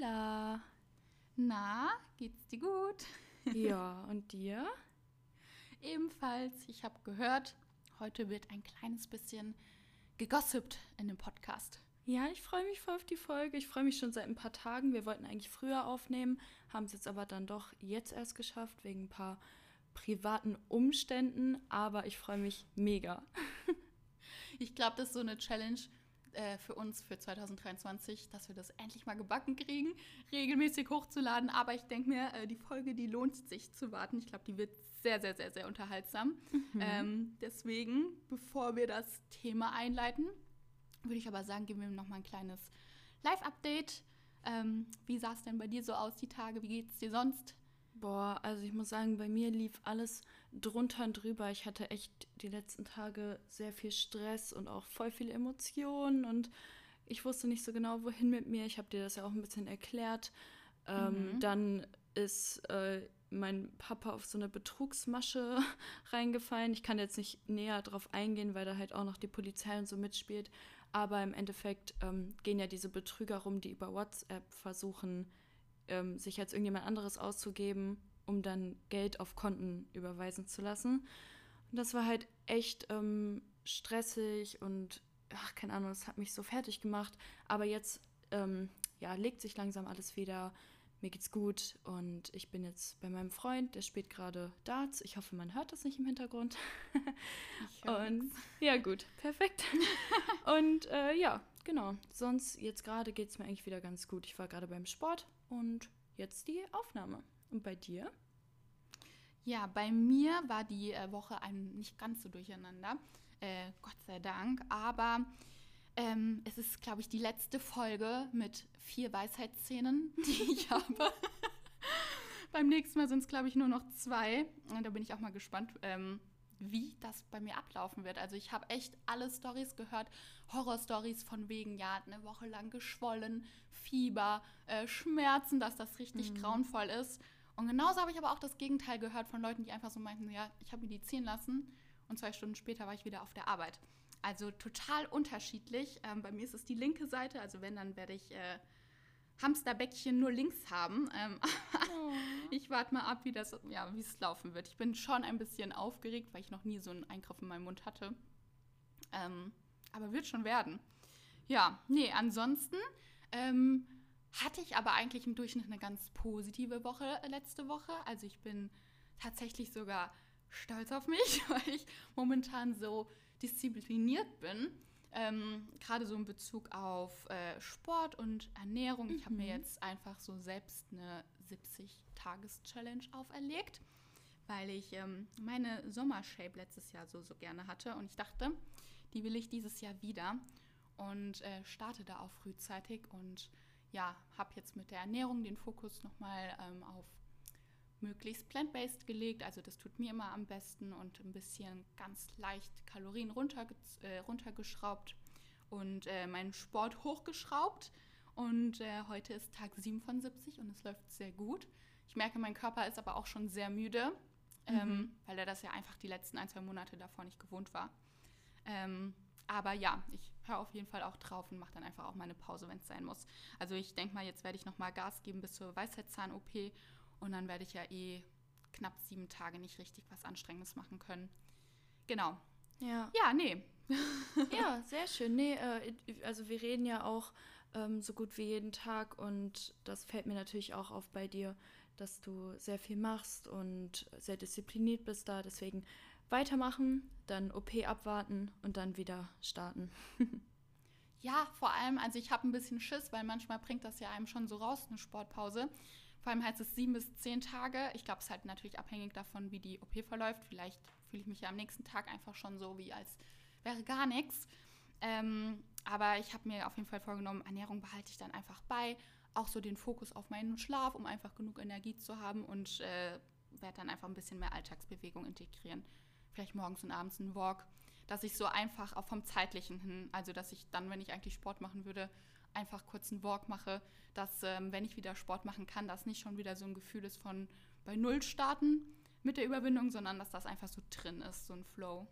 Hola. Na, geht's dir gut? Ja, und dir? Ebenfalls. Ich habe gehört, heute wird ein kleines bisschen gegossipt in dem Podcast. Ja, ich freue mich voll auf die Folge. Ich freue mich schon seit ein paar Tagen. Wir wollten eigentlich früher aufnehmen, haben es jetzt aber dann doch jetzt erst geschafft, wegen ein paar privaten Umständen. Aber ich freue mich mega. Ich glaube, das ist so eine Challenge äh, für uns für 2023, dass wir das endlich mal gebacken kriegen, regelmäßig hochzuladen. Aber ich denke mir, äh, die Folge, die lohnt sich zu warten. Ich glaube, die wird sehr, sehr, sehr, sehr unterhaltsam. Mhm. Ähm, deswegen, bevor wir das Thema einleiten, würde ich aber sagen, geben wir noch mal ein kleines Live-Update. Ähm, wie sah es denn bei dir so aus die Tage? Wie geht es dir sonst? Boah, also ich muss sagen, bei mir lief alles drunter und drüber. Ich hatte echt die letzten Tage sehr viel Stress und auch voll viele Emotionen und ich wusste nicht so genau, wohin mit mir. Ich habe dir das ja auch ein bisschen erklärt. Ähm, mhm. Dann ist äh, mein Papa auf so eine Betrugsmasche reingefallen. Ich kann jetzt nicht näher drauf eingehen, weil da halt auch noch die Polizei und so mitspielt. Aber im Endeffekt ähm, gehen ja diese Betrüger rum, die über WhatsApp versuchen, ähm, sich als irgendjemand anderes auszugeben, um dann Geld auf Konten überweisen zu lassen. Und das war halt echt ähm, stressig und ach, keine Ahnung, das hat mich so fertig gemacht. Aber jetzt ähm, ja, legt sich langsam alles wieder. Mir geht's gut und ich bin jetzt bei meinem Freund, der spielt gerade Darts. Ich hoffe, man hört das nicht im Hintergrund. Und ja, gut, perfekt. und äh, ja, genau. Sonst jetzt gerade geht es mir eigentlich wieder ganz gut. Ich war gerade beim Sport und jetzt die Aufnahme. Und bei dir? Ja, bei mir war die äh, Woche ein, nicht ganz so durcheinander, äh, Gott sei Dank. Aber ähm, es ist, glaube ich, die letzte Folge mit vier Weisheitsszenen, die ich habe. Beim nächsten Mal sind es, glaube ich, nur noch zwei. Und da bin ich auch mal gespannt. Ähm, wie das bei mir ablaufen wird. Also ich habe echt alle Stories gehört, Horror-Stories von wegen, ja, eine Woche lang geschwollen, Fieber, äh, Schmerzen, dass das richtig mhm. grauenvoll ist. Und genauso habe ich aber auch das Gegenteil gehört von Leuten, die einfach so meinten, ja, ich habe mir die ziehen lassen und zwei Stunden später war ich wieder auf der Arbeit. Also total unterschiedlich. Ähm, bei mir ist es die linke Seite, also wenn, dann werde ich äh, Hamsterbäckchen nur links haben. Ähm, oh. Ich warte mal ab, wie das, ja, wie es laufen wird. Ich bin schon ein bisschen aufgeregt, weil ich noch nie so einen Eingriff in meinem Mund hatte. Ähm, aber wird schon werden. Ja, nee, ansonsten ähm, hatte ich aber eigentlich im Durchschnitt eine ganz positive Woche letzte Woche. Also ich bin tatsächlich sogar stolz auf mich, weil ich momentan so diszipliniert bin. Ähm, Gerade so in Bezug auf äh, Sport und Ernährung. Mhm. Ich habe mir jetzt einfach so selbst eine 70-Tages-Challenge auferlegt, weil ich ähm, meine Sommershape letztes Jahr so, so gerne hatte. Und ich dachte, die will ich dieses Jahr wieder. Und äh, starte da auch frühzeitig und ja, habe jetzt mit der Ernährung den Fokus nochmal ähm, auf möglichst plant-based gelegt. Also das tut mir immer am besten und ein bisschen ganz leicht Kalorien runterge äh, runtergeschraubt und äh, meinen Sport hochgeschraubt. Und äh, heute ist Tag 7 von 70 und es läuft sehr gut. Ich merke, mein Körper ist aber auch schon sehr müde, ähm, mhm. ähm, weil er das ja einfach die letzten ein, zwei Monate davor nicht gewohnt war. Ähm, aber ja, ich höre auf jeden Fall auch drauf und mache dann einfach auch meine Pause, wenn es sein muss. Also ich denke mal, jetzt werde ich noch mal Gas geben bis zur Weisheitszahn-OP und dann werde ich ja eh knapp sieben Tage nicht richtig was Anstrengendes machen können. Genau. Ja. Ja, nee. ja, sehr schön. Nee, äh, also wir reden ja auch ähm, so gut wie jeden Tag und das fällt mir natürlich auch auf bei dir, dass du sehr viel machst und sehr diszipliniert bist da. Deswegen weitermachen, dann OP abwarten und dann wieder starten. ja, vor allem, also ich habe ein bisschen Schiss, weil manchmal bringt das ja einem schon so raus, eine Sportpause. Vor allem heißt es sieben bis zehn Tage. Ich glaube, es ist halt natürlich abhängig davon, wie die OP verläuft. Vielleicht fühle ich mich ja am nächsten Tag einfach schon so, wie als wäre gar nichts. Ähm, aber ich habe mir auf jeden Fall vorgenommen, Ernährung behalte ich dann einfach bei. Auch so den Fokus auf meinen Schlaf, um einfach genug Energie zu haben und äh, werde dann einfach ein bisschen mehr Alltagsbewegung integrieren. Vielleicht morgens und abends einen Walk, dass ich so einfach auch vom zeitlichen hin, also dass ich dann, wenn ich eigentlich Sport machen würde, einfach kurz einen Walk mache, dass, ähm, wenn ich wieder Sport machen kann, das nicht schon wieder so ein Gefühl ist von bei Null starten mit der Überwindung, sondern dass das einfach so drin ist, so ein Flow.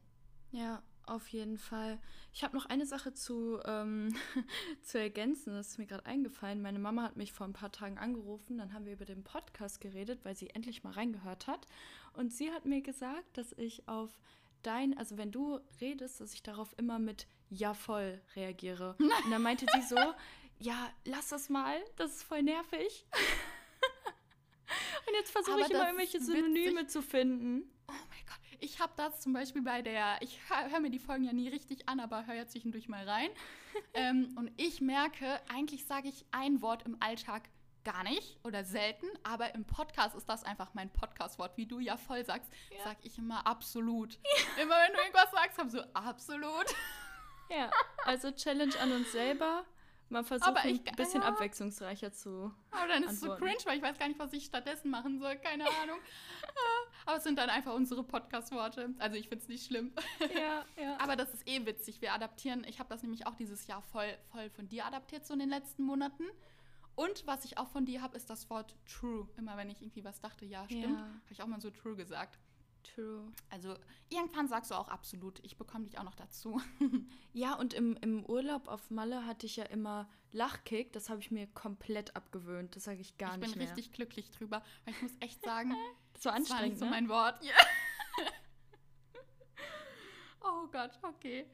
Ja, Auf jeden Fall. Ich habe noch eine Sache zu, ähm, zu ergänzen. Das ist mir gerade eingefallen. Meine Mama hat mich vor ein paar Tagen angerufen. Dann haben wir über den Podcast geredet, weil sie endlich mal reingehört hat. Und sie hat mir gesagt, dass ich auf dein, also wenn du redest, dass ich darauf immer mit Ja voll reagiere. Und dann meinte sie so, ja, lass das mal, das ist voll nervig. Und jetzt versuche ich immer irgendwelche Synonyme zu finden. Oh mein Gott. Ich habe das zum Beispiel bei der, ich höre mir die Folgen ja nie richtig an, aber höre ja zwischendurch mal rein. ähm, und ich merke, eigentlich sage ich ein Wort im Alltag gar nicht oder selten, aber im Podcast ist das einfach mein Podcast-Wort. Wie du ja voll sagst, ja. sage ich immer absolut. Ja. Immer wenn du irgendwas sagst, haben so absolut. Ja, also Challenge an uns selber. Man versucht ein bisschen ja. abwechslungsreicher zu. Aber dann ist es so cringe, weil ich weiß gar nicht, was ich stattdessen machen soll. Keine Ahnung. aber es sind dann einfach unsere Podcast-Worte. Also ich finde es nicht schlimm. Ja, ja. Aber das ist eh witzig. Wir adaptieren. Ich habe das nämlich auch dieses Jahr voll, voll von dir adaptiert, so in den letzten Monaten. Und was ich auch von dir habe, ist das Wort true. Immer wenn ich irgendwie was dachte, ja, stimmt, ja. habe ich auch mal so true gesagt. True. Also irgendwann sagst du auch absolut, ich bekomme dich auch noch dazu. ja, und im, im Urlaub auf Malle hatte ich ja immer Lachkick, das habe ich mir komplett abgewöhnt. Das sage ich gar ich nicht mehr. Ich bin richtig glücklich drüber, weil ich muss echt sagen, das war anstrengend. Das war nicht so ne? mein Wort. Oh Gott, okay.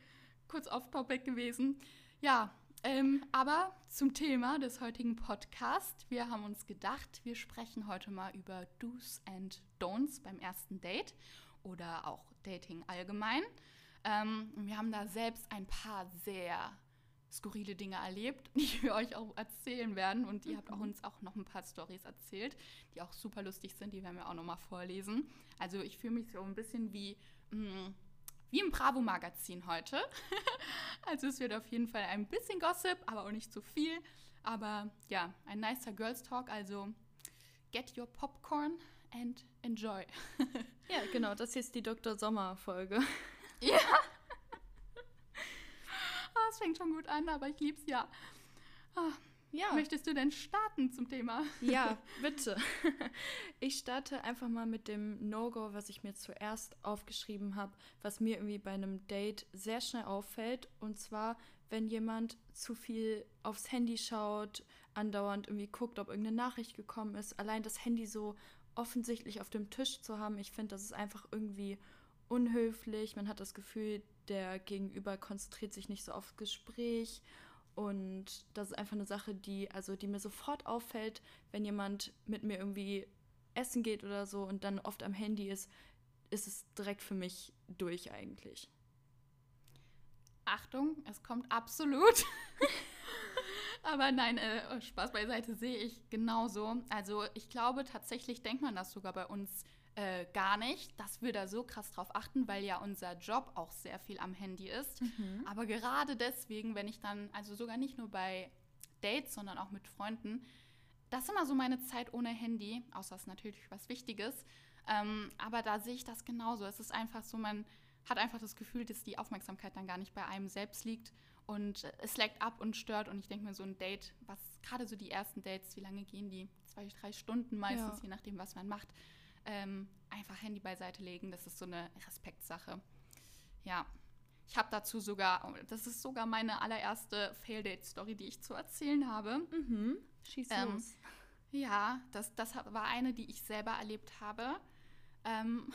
Kurz off topic gewesen. Ja, ähm, aber zum Thema des heutigen Podcasts. Wir haben uns gedacht, wir sprechen heute mal über Do's and Don'ts beim ersten Date oder auch Dating allgemein. Ähm, wir haben da selbst ein paar sehr skurrile Dinge erlebt, die wir euch auch erzählen werden. Und ihr mhm. habt auch uns auch noch ein paar Stories erzählt, die auch super lustig sind. Die werden wir auch noch mal vorlesen. Also ich fühle mich so ein bisschen wie mh, mm, wie im Bravo-Magazin heute. also es wird auf jeden Fall ein bisschen Gossip, aber auch nicht zu viel. Aber ja, ein nicer Girls Talk. Also get your popcorn and enjoy. ja, genau. Das hier ist die Dr. Sommer-Folge. ja. oh, es fängt schon gut an, aber ich lieb's ja. Oh, ja. Möchtest du denn starten zum Thema? Ja, bitte. Ich starte einfach mal mit dem No-Go, was ich mir zuerst aufgeschrieben habe, was mir irgendwie bei einem Date sehr schnell auffällt. Und zwar, wenn jemand zu viel aufs Handy schaut, andauernd irgendwie guckt, ob irgendeine Nachricht gekommen ist. Allein das Handy so offensichtlich auf dem Tisch zu haben, ich finde, das ist einfach irgendwie unhöflich. Man hat das Gefühl, der Gegenüber konzentriert sich nicht so aufs Gespräch und das ist einfach eine Sache, die, also die mir sofort auffällt, wenn jemand mit mir irgendwie essen geht oder so und dann oft am Handy ist, ist es direkt für mich durch eigentlich. Achtung, es kommt absolut. Aber nein, äh, Spaß beiseite sehe ich genauso. Also ich glaube, tatsächlich denkt man das sogar bei uns äh, gar nicht, dass wir da so krass drauf achten, weil ja unser Job auch sehr viel am Handy ist. Mhm. Aber gerade deswegen, wenn ich dann, also sogar nicht nur bei Dates, sondern auch mit Freunden, das ist immer so meine Zeit ohne Handy, außer es ist natürlich was Wichtiges. Ähm, aber da sehe ich das genauso. Es ist einfach so, man hat einfach das Gefühl, dass die Aufmerksamkeit dann gar nicht bei einem selbst liegt und es leckt ab und stört. Und ich denke mir, so ein Date, was gerade so die ersten Dates, wie lange gehen die? Zwei, drei Stunden meistens, ja. je nachdem, was man macht ähm, einfach Handy beiseite legen. Das ist so eine Respektsache. Ja, ich habe dazu sogar, das ist sogar meine allererste Fail-Date-Story, die ich zu erzählen habe. Mhm. Schieß ähm, los. Ja, das, das war eine, die ich selber erlebt habe. Ähm,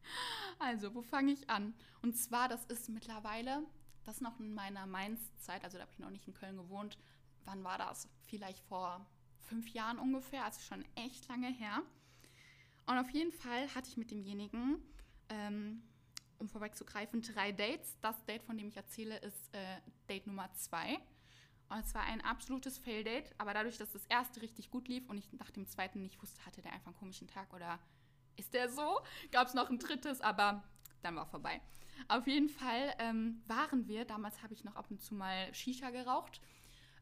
also, wo fange ich an? Und zwar, das ist mittlerweile, das noch in meiner Mainz-Zeit, also da habe ich noch nicht in Köln gewohnt. Wann war das? Vielleicht vor fünf Jahren ungefähr, also schon echt lange her. Und auf jeden Fall hatte ich mit demjenigen, ähm, um vorwegzugreifen, drei Dates. Das Date, von dem ich erzähle, ist äh, Date Nummer zwei. Und es war ein absolutes Fail-Date, aber dadurch, dass das erste richtig gut lief und ich nach dem zweiten nicht wusste, hatte der einfach einen komischen Tag oder ist der so? Gab es noch ein drittes, aber dann war vorbei. Auf jeden Fall ähm, waren wir, damals habe ich noch ab und zu mal Shisha geraucht,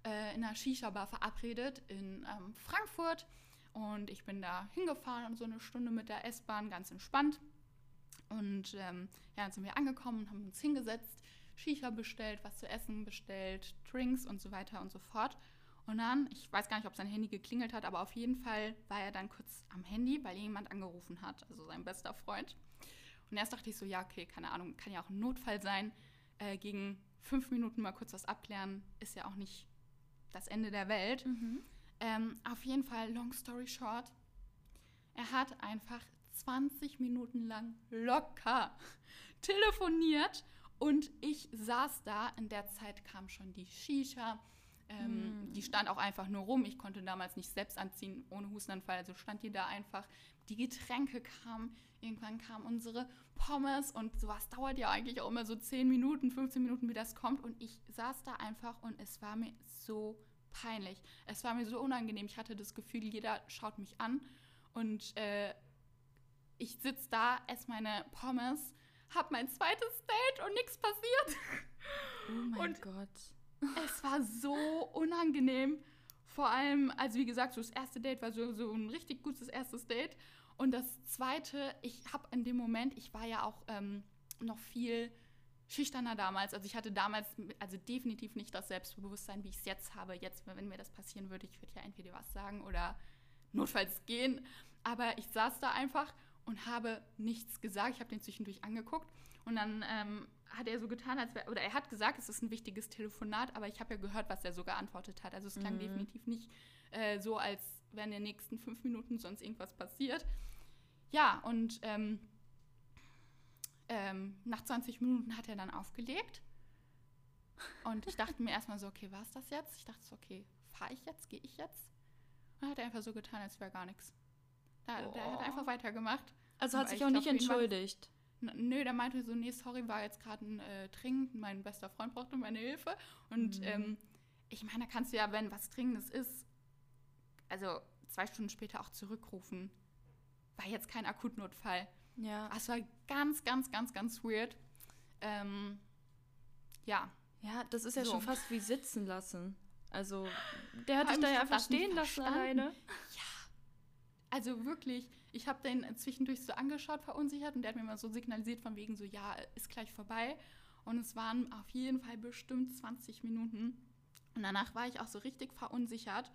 äh, in einer Shisha-Bar verabredet in ähm, Frankfurt. Und ich bin da hingefahren, so eine Stunde mit der S-Bahn, ganz entspannt. Und ähm, ja, dann sind wir angekommen und haben uns hingesetzt, Shisha bestellt, was zu essen bestellt, Drinks und so weiter und so fort. Und dann, ich weiß gar nicht, ob sein Handy geklingelt hat, aber auf jeden Fall war er dann kurz am Handy, weil jemand angerufen hat, also sein bester Freund. Und erst dachte ich so, ja, okay, keine Ahnung, kann ja auch ein Notfall sein. äh, gegen fünf Minuten mal kurz was abklären, ist ja auch nicht das Ende der Welt. Mhm. Ähm, auf jeden Fall, long story short, er hat einfach 20 Minuten lang locker telefoniert und ich saß da. In der Zeit kam schon die Shisha. Ähm, Hm. Die stand auch einfach nur rum. Ich konnte damals nicht selbst anziehen ohne Hustenanfall. Also stand die da einfach. Die Getränke kamen. Irgendwann kamen unsere Pommes und sowas dauert ja eigentlich auch immer so 10 Minuten, 15 Minuten, wie das kommt. Und ich saß da einfach und es war mir so peinlich. Es war mir so unangenehm. Ich hatte das Gefühl, jeder schaut mich an und äh, ich sitze da, esse meine Pommes, hab mein zweites Date und nichts passiert. Oh mein Und- Gott. Es war so unangenehm. Vor allem, also wie gesagt, so das erste Date war so, so ein richtig gutes erstes Date. Und das zweite, ich habe in dem Moment, ich war ja auch ähm, noch viel schüchterner damals. Also ich hatte damals, also definitiv nicht das Selbstbewusstsein, wie ich es jetzt habe. Jetzt, wenn mir das passieren würde, ich würde ja entweder was sagen oder notfalls gehen. Aber ich saß da einfach und habe nichts gesagt. Ich habe den zwischendurch angeguckt und dann ähm, hat er so getan, als wär, oder er hat gesagt, es ist ein wichtiges Telefonat, aber ich habe ja gehört, was er so geantwortet hat. Also es klang Mhm. definitiv nicht äh, so, als wäre in den nächsten fünf Minuten sonst irgendwas passiert. Ja, und ähm, ähm, nach 20 Minuten hat er dann aufgelegt. Und ich dachte mir erstmal so, okay, war es das jetzt? Ich dachte so, okay, fahre ich jetzt, gehe ich jetzt? Und dann hat er einfach so getan, als wäre gar nichts. Da, Der hat Oh. einfach weitergemacht. Also hat Aber sich ich auch nicht glaub, entschuldigt. Nö, der meinte so, nee, sorry, war jetzt gerade ein äh, Trinken, mein bester Freund brauchte meine Hilfe. Und Mhm. ähm, ich meine, da kannst du ja, wenn was Dringendes ist, also zwei Stunden später auch zurückrufen. War jetzt kein Akutnotfall. Ja. Aber Es war ganz, ganz, ganz, ganz weird. Ähm, ja, Ja, das ist ja So. schon fast wie sitzen lassen. Also, der hat dich da ja einfach stehen lassen alleine. also wirklich, ich habe den zwischendurch so angeschaut, verunsichert und der hat mir mal so signalisiert von wegen so, ja, ist gleich vorbei. Und es waren auf jeden Fall bestimmt 20 Minuten. Und danach war ich auch so richtig verunsichert.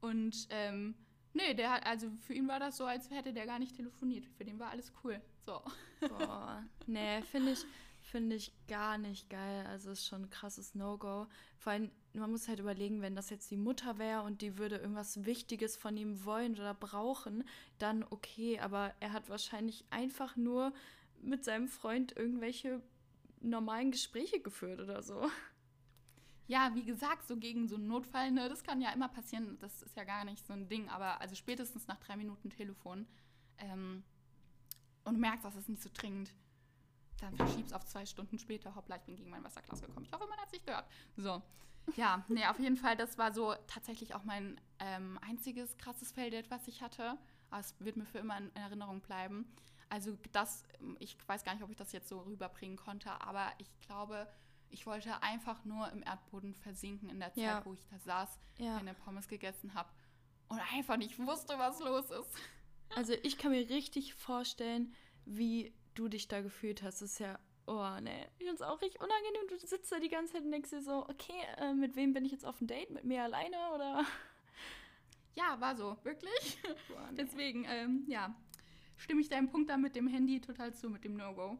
Und ähm, nee, der hat, also für ihn war das so, als hätte der gar nicht telefoniert. Für den war alles cool. So. Boah, nee, finde ich, finde ich gar nicht geil. Also ist schon ein krasses No-Go. Vor allem, man muss halt überlegen, wenn das jetzt die Mutter wäre und die würde irgendwas Wichtiges von ihm wollen oder brauchen, dann okay. Aber er hat wahrscheinlich einfach nur mit seinem Freund irgendwelche normalen Gespräche geführt oder so. Ja, wie gesagt, so gegen so einen Notfall, ne, das kann ja immer passieren. Das ist ja gar nicht so ein Ding. Aber also spätestens nach drei Minuten Telefon ähm, und merkst, das ist nicht so dringend, dann verschiebst auf zwei Stunden später. Hoppla, ich bin gegen mein Wasserglas gekommen. Ich hoffe, man hat es nicht gehört. So. Ja, nee, auf jeden Fall, das war so tatsächlich auch mein ähm, einziges krasses Felddate, was ich hatte. Aber es wird mir für immer in Erinnerung bleiben. Also das, ich weiß gar nicht, ob ich das jetzt so rüberbringen konnte, aber ich glaube, ich wollte einfach nur im Erdboden versinken in der Zeit, Ja. wo ich da saß, Ja. meine Pommes gegessen habe und einfach nicht wusste, was los ist. Also ich kann mir richtig vorstellen, wie du dich da gefühlt hast. Das ist ja, oh ne, ich finde es auch richtig unangenehm. Du sitzt da die ganze Zeit und denkst dir so, okay, äh, mit wem bin ich jetzt auf ein Date? Mit mir alleine oder? Ja, war so, wirklich. Boah, nee. Deswegen, ähm, ja, stimme ich deinem Punkt da mit dem Handy total zu, mit dem No-Go.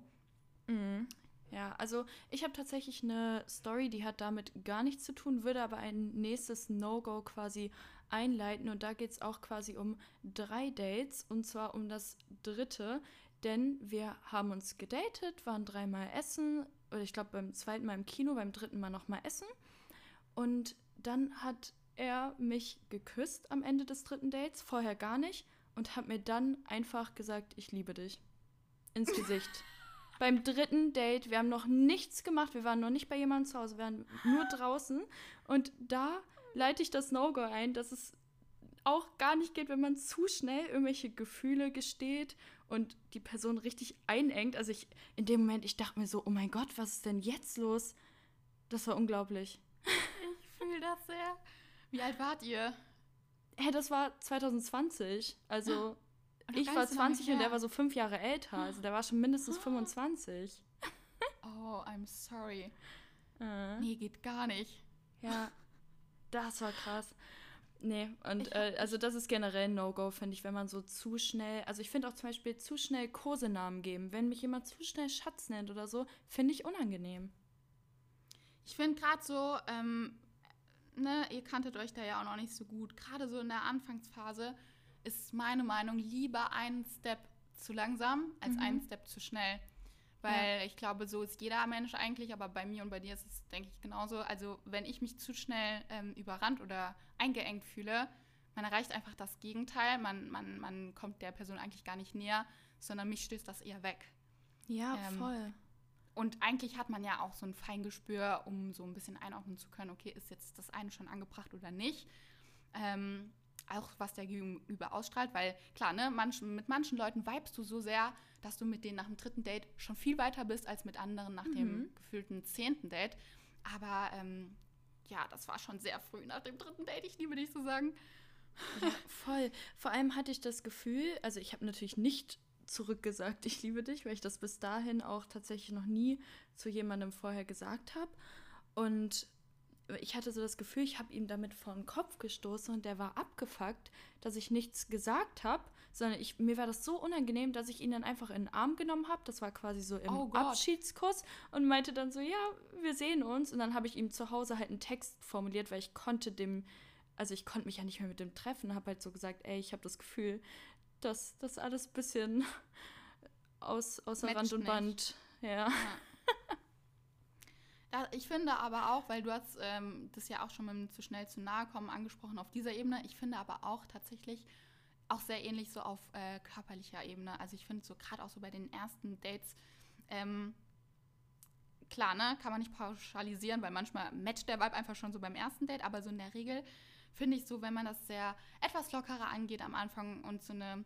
Mhm. Ja, also ich habe tatsächlich eine Story, die hat damit gar nichts zu tun, würde aber ein nächstes No-Go quasi einleiten. Und da geht es auch quasi um drei Dates und zwar um das dritte. Denn wir haben uns gedatet, waren dreimal essen, oder ich glaube beim zweiten Mal im Kino, beim dritten Mal nochmal essen. Und dann hat er mich geküsst am Ende des dritten Dates, vorher gar nicht, und hat mir dann einfach gesagt, ich liebe dich. Ins Gesicht. Beim dritten Date, wir haben noch nichts gemacht, wir waren noch nicht bei jemandem zu Hause, wir waren nur draußen. Und da leite ich das No-Go ein, dass es auch gar nicht geht, wenn man zu schnell irgendwelche Gefühle gesteht und die Person richtig einengt. Also ich, in dem Moment, ich dachte mir so, oh mein Gott, was ist denn jetzt los? Das war unglaublich. Ich fühle das sehr. Wie alt wart ihr? Hä, das war 2020. Also ich war nicht so lange 20 und der war so fünf Jahre älter. Also der war schon mindestens 25. Oh, I'm sorry. Äh. Nee, geht gar nicht. Ja, das war krass. Nee, und äh, also das ist generell ein No-Go, finde ich, wenn man so zu schnell, also ich finde auch zum Beispiel zu schnell Kosenamen geben. Wenn mich jemand zu schnell Schatz nennt oder so, finde ich unangenehm. Ich finde gerade so, ähm, ne, ihr kanntet euch da ja auch noch nicht so gut. Gerade so in der Anfangsphase ist meine Meinung lieber einen Step zu langsam als mhm. einen Step zu schnell. Weil ja. ich glaube, so ist jeder Mensch eigentlich, aber bei mir und bei dir ist es, denke ich, genauso. Also, wenn ich mich zu schnell ähm, überrannt oder eingeengt fühle, man erreicht einfach das Gegenteil. Man, man, man kommt der Person eigentlich gar nicht näher, sondern mich stößt das eher weg. Ja, ähm, voll. Und eigentlich hat man ja auch so ein Feingespür, um so ein bisschen einordnen zu können, okay, ist jetzt das eine schon angebracht oder nicht. Ähm, auch was der Gegenüber ausstrahlt, weil klar, ne, manchen, mit manchen Leuten vibest du so sehr, dass du mit denen nach dem dritten Date schon viel weiter bist als mit anderen nach mhm. dem gefühlten zehnten Date. Aber ähm, ja, das war schon sehr früh nach dem dritten Date, ich liebe dich zu sagen. Ja, voll. Vor allem hatte ich das Gefühl, also ich habe natürlich nicht zurückgesagt, ich liebe dich, weil ich das bis dahin auch tatsächlich noch nie zu jemandem vorher gesagt habe. Und ich hatte so das Gefühl, ich habe ihm damit vor den Kopf gestoßen und der war abgefuckt, dass ich nichts gesagt habe, sondern ich, mir war das so unangenehm, dass ich ihn dann einfach in den Arm genommen habe. Das war quasi so im oh Abschiedskuss und meinte dann so, ja, wir sehen uns. Und dann habe ich ihm zu Hause halt einen Text formuliert, weil ich konnte dem, also ich konnte mich ja nicht mehr mit dem treffen, habe halt so gesagt, ey, ich habe das Gefühl, dass das alles ein bisschen aus, außer Match Rand und Band, ja. ja. Ich finde aber auch, weil du hast ähm, das ja auch schon mit dem zu schnell zu nahe kommen angesprochen auf dieser Ebene, ich finde aber auch tatsächlich auch sehr ähnlich so auf äh, körperlicher Ebene. Also ich finde so gerade auch so bei den ersten Dates, ähm, klar, ne, kann man nicht pauschalisieren, weil manchmal matcht der Vibe einfach schon so beim ersten Date, aber so in der Regel finde ich so, wenn man das sehr etwas lockerer angeht am Anfang und so eine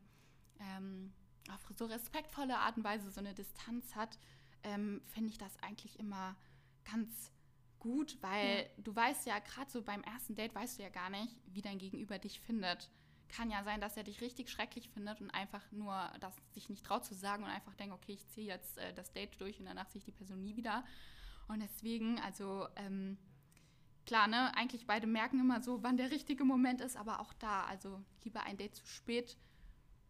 ähm, auf so respektvolle Art und Weise so eine Distanz hat, ähm, finde ich das eigentlich immer ganz gut, weil ja. du weißt ja, gerade so beim ersten Date weißt du ja gar nicht, wie dein Gegenüber dich findet. Kann ja sein, dass er dich richtig schrecklich findet und einfach nur das sich nicht traut zu sagen und einfach denkt, okay, ich ziehe jetzt äh, das Date durch und danach sehe ich die Person nie wieder. Und deswegen, also ähm, klar, ne, eigentlich beide merken immer so, wann der richtige Moment ist, aber auch da, also lieber ein Date zu spät.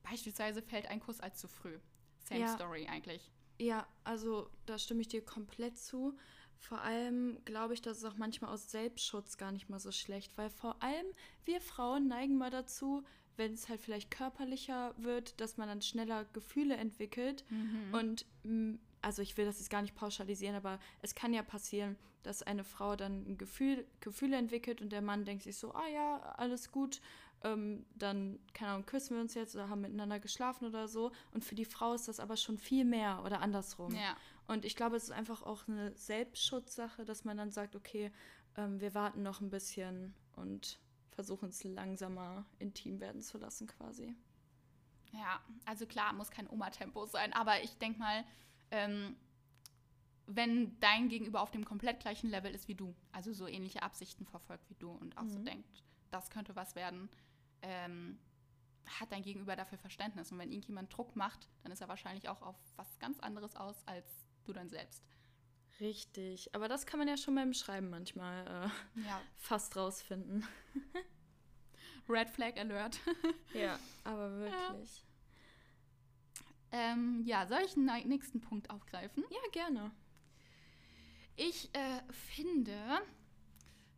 Beispielsweise fällt ein Kuss als zu früh. Same ja. Story eigentlich. Ja, also da stimme ich dir komplett zu. Vor allem glaube ich, dass es auch manchmal aus Selbstschutz gar nicht mal so schlecht, weil vor allem wir Frauen neigen mal dazu, wenn es halt vielleicht körperlicher wird, dass man dann schneller Gefühle entwickelt. Mhm. Und mm, also ich will das jetzt gar nicht pauschalisieren, aber es kann ja passieren, dass eine Frau dann ein Gefühl, Gefühle entwickelt und der Mann denkt sich so, ah ja, alles gut, ähm, dann, keine Ahnung, küssen wir uns jetzt oder haben miteinander geschlafen oder so. Und für die Frau ist das aber schon viel mehr oder andersrum. Ja. Und ich glaube, es ist einfach auch eine Selbstschutzsache, dass man dann sagt, okay, ähm, wir warten noch ein bisschen und versuchen es langsamer intim werden zu lassen quasi. Ja, also klar, muss kein Oma-Tempo sein, aber ich denke mal, ähm, wenn dein Gegenüber auf dem komplett gleichen Level ist wie du, also so ähnliche Absichten verfolgt wie du und auch mhm. so denkt, das könnte was werden, ähm, hat dein Gegenüber dafür Verständnis. Und wenn irgendjemand Druck macht, dann ist er wahrscheinlich auch auf was ganz anderes aus als du dann selbst. Richtig, aber das kann man ja schon beim Schreiben manchmal äh, ja. fast rausfinden. Red Flag Alert. ja, aber wirklich. Ja. Ähm, ja, soll ich einen nächsten Punkt aufgreifen? Ja, gerne. Ich äh, finde,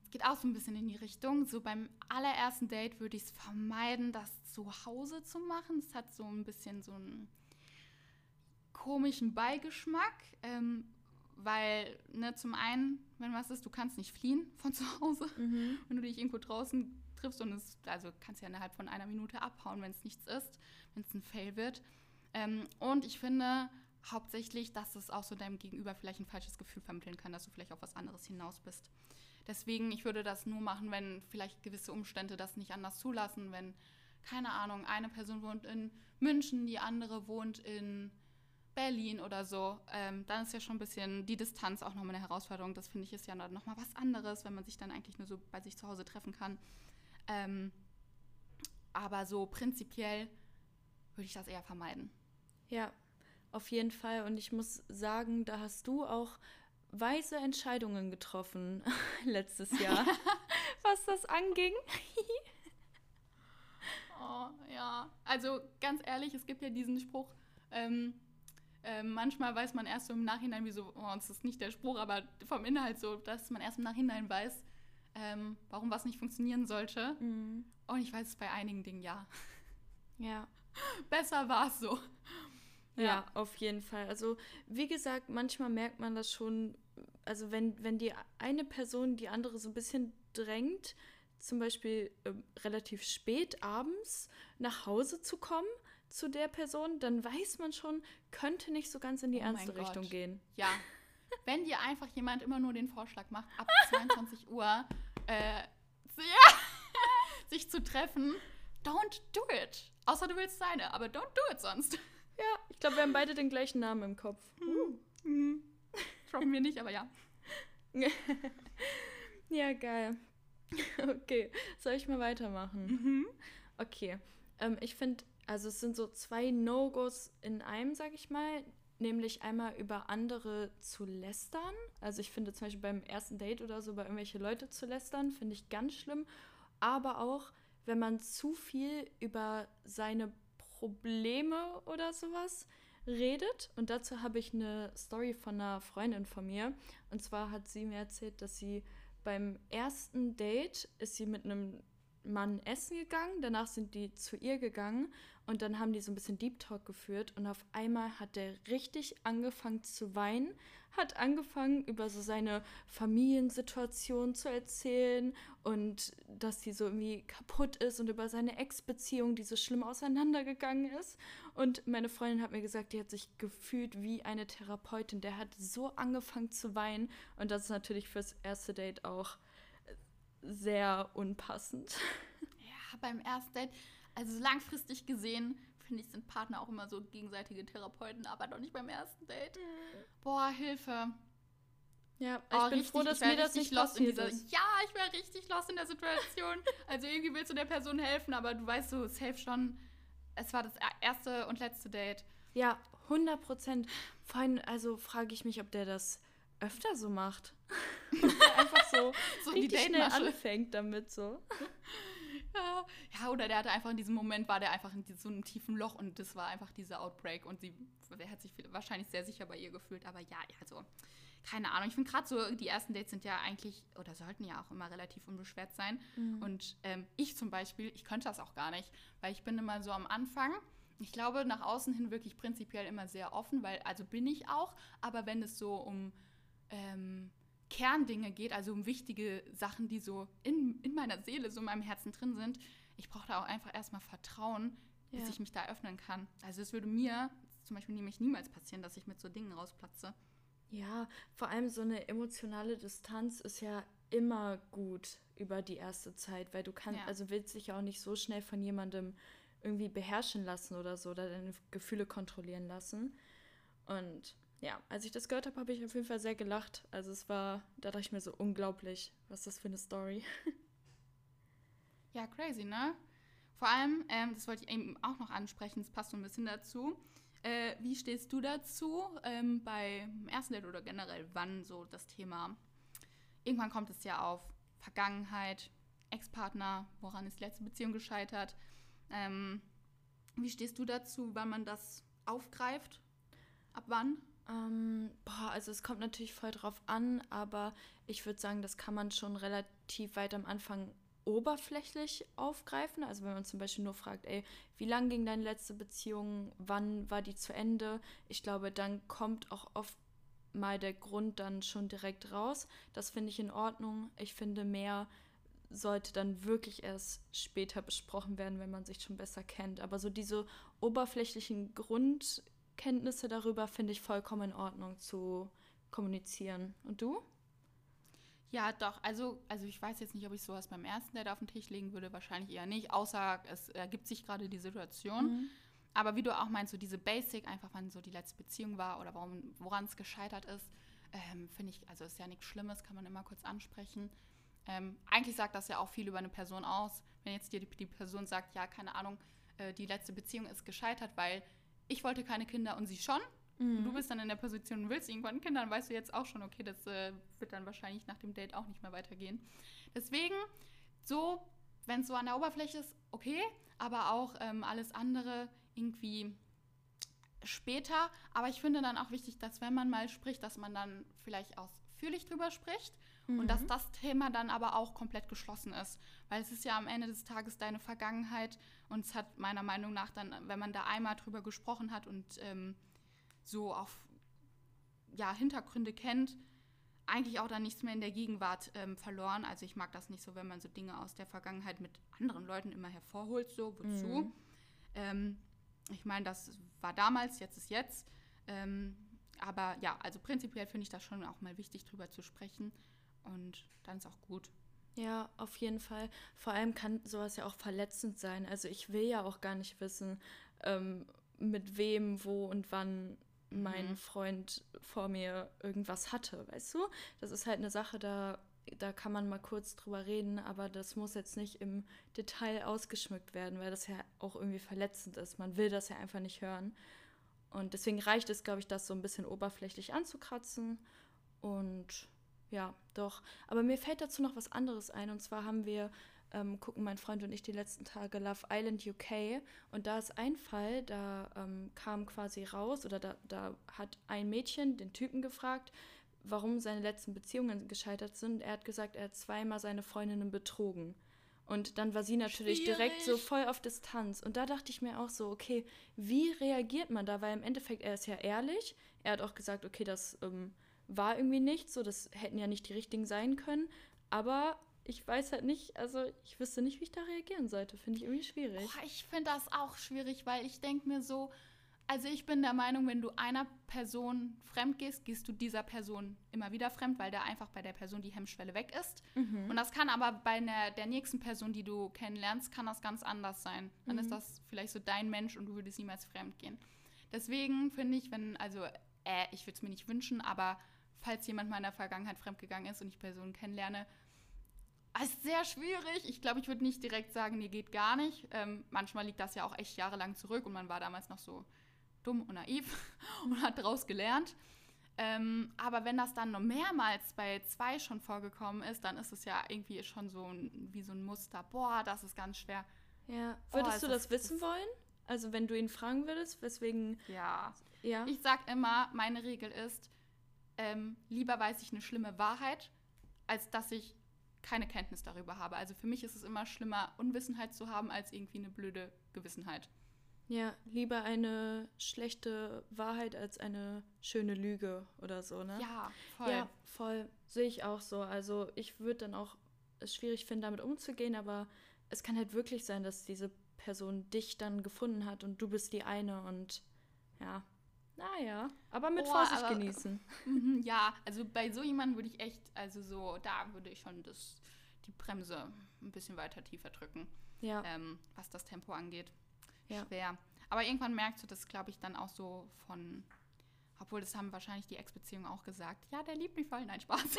es geht auch so ein bisschen in die Richtung, so beim allerersten Date würde ich es vermeiden, das zu Hause zu machen. Es hat so ein bisschen so ein komischen Beigeschmack, ähm, weil ne, zum einen, wenn was ist, du kannst nicht fliehen von zu Hause, mhm. wenn du dich irgendwo draußen triffst und es, also kannst ja innerhalb von einer Minute abhauen, wenn es nichts ist, wenn es ein Fail wird. Ähm, und ich finde hauptsächlich, dass es auch so deinem Gegenüber vielleicht ein falsches Gefühl vermitteln kann, dass du vielleicht auf was anderes hinaus bist. Deswegen, ich würde das nur machen, wenn vielleicht gewisse Umstände das nicht anders zulassen, wenn, keine Ahnung, eine Person wohnt in München, die andere wohnt in Berlin oder so, ähm, dann ist ja schon ein bisschen die Distanz auch nochmal eine Herausforderung. Das finde ich ist ja nochmal was anderes, wenn man sich dann eigentlich nur so bei sich zu Hause treffen kann. Ähm, aber so prinzipiell würde ich das eher vermeiden. Ja, auf jeden Fall. Und ich muss sagen, da hast du auch weise Entscheidungen getroffen letztes Jahr, was das anging. oh, ja, also ganz ehrlich, es gibt ja diesen Spruch, ähm, äh, manchmal weiß man erst so im Nachhinein, wieso, oh, das ist nicht der Spruch, aber vom Inhalt so, dass man erst im Nachhinein weiß, ähm, warum was nicht funktionieren sollte. Mhm. Und ich weiß es bei einigen Dingen ja. Ja. Besser war es so. Ja. ja, auf jeden Fall. Also, wie gesagt, manchmal merkt man das schon, also wenn, wenn die eine Person die andere so ein bisschen drängt, zum Beispiel äh, relativ spät abends nach Hause zu kommen zu der Person, dann weiß man schon, könnte nicht so ganz in die oh ernste Richtung gehen. Ja. wenn dir einfach jemand immer nur den Vorschlag macht, ab 22 Uhr äh, sich zu treffen, don't do it. Außer du willst seine, aber don't do it sonst. Ja, ich glaube, wir haben beide den gleichen Namen im Kopf. Uh. Mhm. Droppen wir nicht, aber ja. ja, geil. Okay, soll ich mal weitermachen? Mhm. Okay. Ähm, ich finde, also es sind so zwei No-Gos in einem, sag ich mal. Nämlich einmal über andere zu lästern. Also ich finde zum Beispiel beim ersten Date oder so, bei irgendwelche Leute zu lästern, finde ich ganz schlimm. Aber auch, wenn man zu viel über seine Probleme oder sowas redet. Und dazu habe ich eine Story von einer Freundin von mir. Und zwar hat sie mir erzählt, dass sie beim ersten Date ist sie mit einem Mann essen gegangen, danach sind die zu ihr gegangen und dann haben die so ein bisschen Deep Talk geführt und auf einmal hat der richtig angefangen zu weinen, hat angefangen über so seine Familiensituation zu erzählen und dass sie so irgendwie kaputt ist und über seine Ex-Beziehung, die so schlimm auseinandergegangen ist. Und meine Freundin hat mir gesagt, die hat sich gefühlt wie eine Therapeutin. Der hat so angefangen zu weinen und das ist natürlich fürs erste Date auch sehr unpassend. Ja, beim ersten Date, also langfristig gesehen, finde ich, sind Partner auch immer so gegenseitige Therapeuten, aber doch nicht beim ersten Date. Mhm. Boah, Hilfe. Ja, oh, ich bin richtig, froh, dass mir das nicht in dieser, ist. Ja, ich wäre richtig lost in der Situation. also irgendwie willst du der Person helfen, aber du weißt so safe schon, es war das erste und letzte Date. Ja, 100 Prozent. Vorhin, also frage ich mich, ob der das öfter so macht. einfach so, so richtig schnell anfängt damit so. Ja. ja, oder der hatte einfach in diesem Moment, war der einfach in so einem tiefen Loch und das war einfach dieser Outbreak und sie, der hat sich wahrscheinlich sehr sicher bei ihr gefühlt, aber ja, also keine Ahnung. Ich finde gerade so, die ersten Dates sind ja eigentlich oder sollten ja auch immer relativ unbeschwert sein. Mhm. Und ähm, ich zum Beispiel, ich könnte das auch gar nicht, weil ich bin immer so am Anfang. Ich glaube, nach außen hin wirklich prinzipiell immer sehr offen, weil, also bin ich auch, aber wenn es so um ähm, Kerndinge geht, also um wichtige Sachen, die so in, in meiner Seele, so in meinem Herzen drin sind, ich brauche da auch einfach erstmal Vertrauen, ja. bis ich mich da öffnen kann. Also es würde mir zum Beispiel nämlich niemals passieren, dass ich mit so Dingen rausplatze. Ja, vor allem so eine emotionale Distanz ist ja immer gut über die erste Zeit, weil du kannst, ja. also willst dich ja auch nicht so schnell von jemandem irgendwie beherrschen lassen oder so, oder deine Gefühle kontrollieren lassen. Und ja, als ich das gehört habe, habe ich auf jeden Fall sehr gelacht. Also es war, da dachte ich mir so unglaublich, was ist das für eine Story. ja, crazy, ne? Vor allem, ähm, das wollte ich eben auch noch ansprechen, das passt so ein bisschen dazu. Äh, wie stehst du dazu ähm, beim ersten Date oder generell, wann so das Thema? Irgendwann kommt es ja auf Vergangenheit, Ex-Partner, woran ist die letzte Beziehung gescheitert? Ähm, wie stehst du dazu, wann man das aufgreift? Ab wann? Ähm, boah, also es kommt natürlich voll drauf an, aber ich würde sagen, das kann man schon relativ weit am Anfang oberflächlich aufgreifen. Also wenn man zum Beispiel nur fragt, ey, wie lang ging deine letzte Beziehung, wann war die zu Ende? Ich glaube, dann kommt auch oft mal der Grund dann schon direkt raus. Das finde ich in Ordnung. Ich finde, mehr sollte dann wirklich erst später besprochen werden, wenn man sich schon besser kennt. Aber so diese oberflächlichen Grund Kenntnisse darüber finde ich vollkommen in Ordnung zu kommunizieren. Und du? Ja, doch. Also, also ich weiß jetzt nicht, ob ich sowas beim ersten Date auf den Tisch legen würde. Wahrscheinlich eher nicht, außer es ergibt sich gerade die Situation. Mhm. Aber wie du auch meinst, so diese Basic, einfach wann so die letzte Beziehung war oder woran es gescheitert ist, ähm, finde ich, also ist ja nichts Schlimmes, kann man immer kurz ansprechen. Ähm, eigentlich sagt das ja auch viel über eine Person aus. Wenn jetzt dir die, die Person sagt, ja, keine Ahnung, äh, die letzte Beziehung ist gescheitert, weil ich wollte keine Kinder und sie schon. Mhm. Du bist dann in der Position und willst irgendwann Kinder, dann weißt du jetzt auch schon, okay, das äh, wird dann wahrscheinlich nach dem Date auch nicht mehr weitergehen. Deswegen, so, wenn es so an der Oberfläche ist, okay, aber auch ähm, alles andere irgendwie später. Aber ich finde dann auch wichtig, dass wenn man mal spricht, dass man dann vielleicht ausführlich drüber spricht. Mhm. Und dass das Thema dann aber auch komplett geschlossen ist. Weil es ist ja am Ende des Tages deine Vergangenheit. Und es hat meiner Meinung nach dann, wenn man da einmal drüber gesprochen hat und ähm, so auf ja, Hintergründe kennt, eigentlich auch dann nichts mehr in der Gegenwart ähm, verloren. Also ich mag das nicht so, wenn man so Dinge aus der Vergangenheit mit anderen Leuten immer hervorholt, so, wozu? Mhm. Ähm, ich meine, das war damals, jetzt ist jetzt. Ähm, aber ja, also prinzipiell finde ich das schon auch mal wichtig, drüber zu sprechen. Und dann ist auch gut. Ja, auf jeden Fall. Vor allem kann sowas ja auch verletzend sein. Also ich will ja auch gar nicht wissen, ähm, mit wem, wo und wann mein mhm. Freund vor mir irgendwas hatte, weißt du? Das ist halt eine Sache, da, da kann man mal kurz drüber reden, aber das muss jetzt nicht im Detail ausgeschmückt werden, weil das ja auch irgendwie verletzend ist. Man will das ja einfach nicht hören. Und deswegen reicht es, glaube ich, das so ein bisschen oberflächlich anzukratzen. Und ja, doch. Aber mir fällt dazu noch was anderes ein. Und zwar haben wir ähm, gucken mein Freund und ich die letzten Tage Love Island UK und da ist ein Fall, da ähm, kam quasi raus oder da, da hat ein Mädchen den Typen gefragt, warum seine letzten Beziehungen gescheitert sind. Er hat gesagt, er hat zweimal seine Freundinnen betrogen. Und dann war sie natürlich Schwierig. direkt so voll auf Distanz. Und da dachte ich mir auch so, okay, wie reagiert man da? Weil im Endeffekt, er ist ja ehrlich. Er hat auch gesagt, okay, das ähm, war irgendwie nicht so, das hätten ja nicht die richtigen sein können. Aber ich weiß halt nicht, also ich wüsste nicht, wie ich da reagieren sollte. Finde ich irgendwie schwierig. Oh, ich finde das auch schwierig, weil ich denke mir so, also ich bin der Meinung, wenn du einer Person fremd gehst, gehst du dieser Person immer wieder fremd, weil da einfach bei der Person die Hemmschwelle weg ist. Mhm. Und das kann aber bei einer, der nächsten Person, die du kennenlernst, kann das ganz anders sein. Dann mhm. ist das vielleicht so dein Mensch und du würdest niemals fremd gehen. Deswegen finde ich, wenn, also, äh, ich würde es mir nicht wünschen, aber falls jemand mal in der Vergangenheit fremdgegangen ist und ich Personen kennenlerne, es ist sehr schwierig. Ich glaube, ich würde nicht direkt sagen, nee, geht gar nicht. Ähm, manchmal liegt das ja auch echt jahrelang zurück und man war damals noch so dumm und naiv und hat daraus gelernt. Ähm, aber wenn das dann noch mehrmals bei zwei schon vorgekommen ist, dann ist es ja irgendwie schon so ein, wie so ein Muster. Boah, das ist ganz schwer. Ja. Würdest oh, du das, das wissen wollen? Also wenn du ihn fragen würdest, weswegen. Ja. ja. Ich sag immer, meine Regel ist, ähm, lieber weiß ich eine schlimme Wahrheit, als dass ich keine Kenntnis darüber habe. Also für mich ist es immer schlimmer, Unwissenheit zu haben, als irgendwie eine blöde Gewissenheit. Ja, lieber eine schlechte Wahrheit als eine schöne Lüge oder so, ne? Ja, voll. Ja, voll. Sehe ich auch so. Also ich würde dann auch es schwierig finden, damit umzugehen, aber es kann halt wirklich sein, dass diese Person dich dann gefunden hat und du bist die eine und ja, naja, aber mit oh, Vorsicht aber, genießen. Mhm, ja, also bei so jemandem würde ich echt, also so, da würde ich schon das, die Bremse ein bisschen weiter tiefer drücken. Ja. Ähm, was das Tempo angeht. Ja. Schwer. Aber irgendwann merkst du das, glaube ich, dann auch so von, obwohl das haben wahrscheinlich die Ex-Beziehungen auch gesagt. Ja, der liebt mich voll. Nein, Spaß.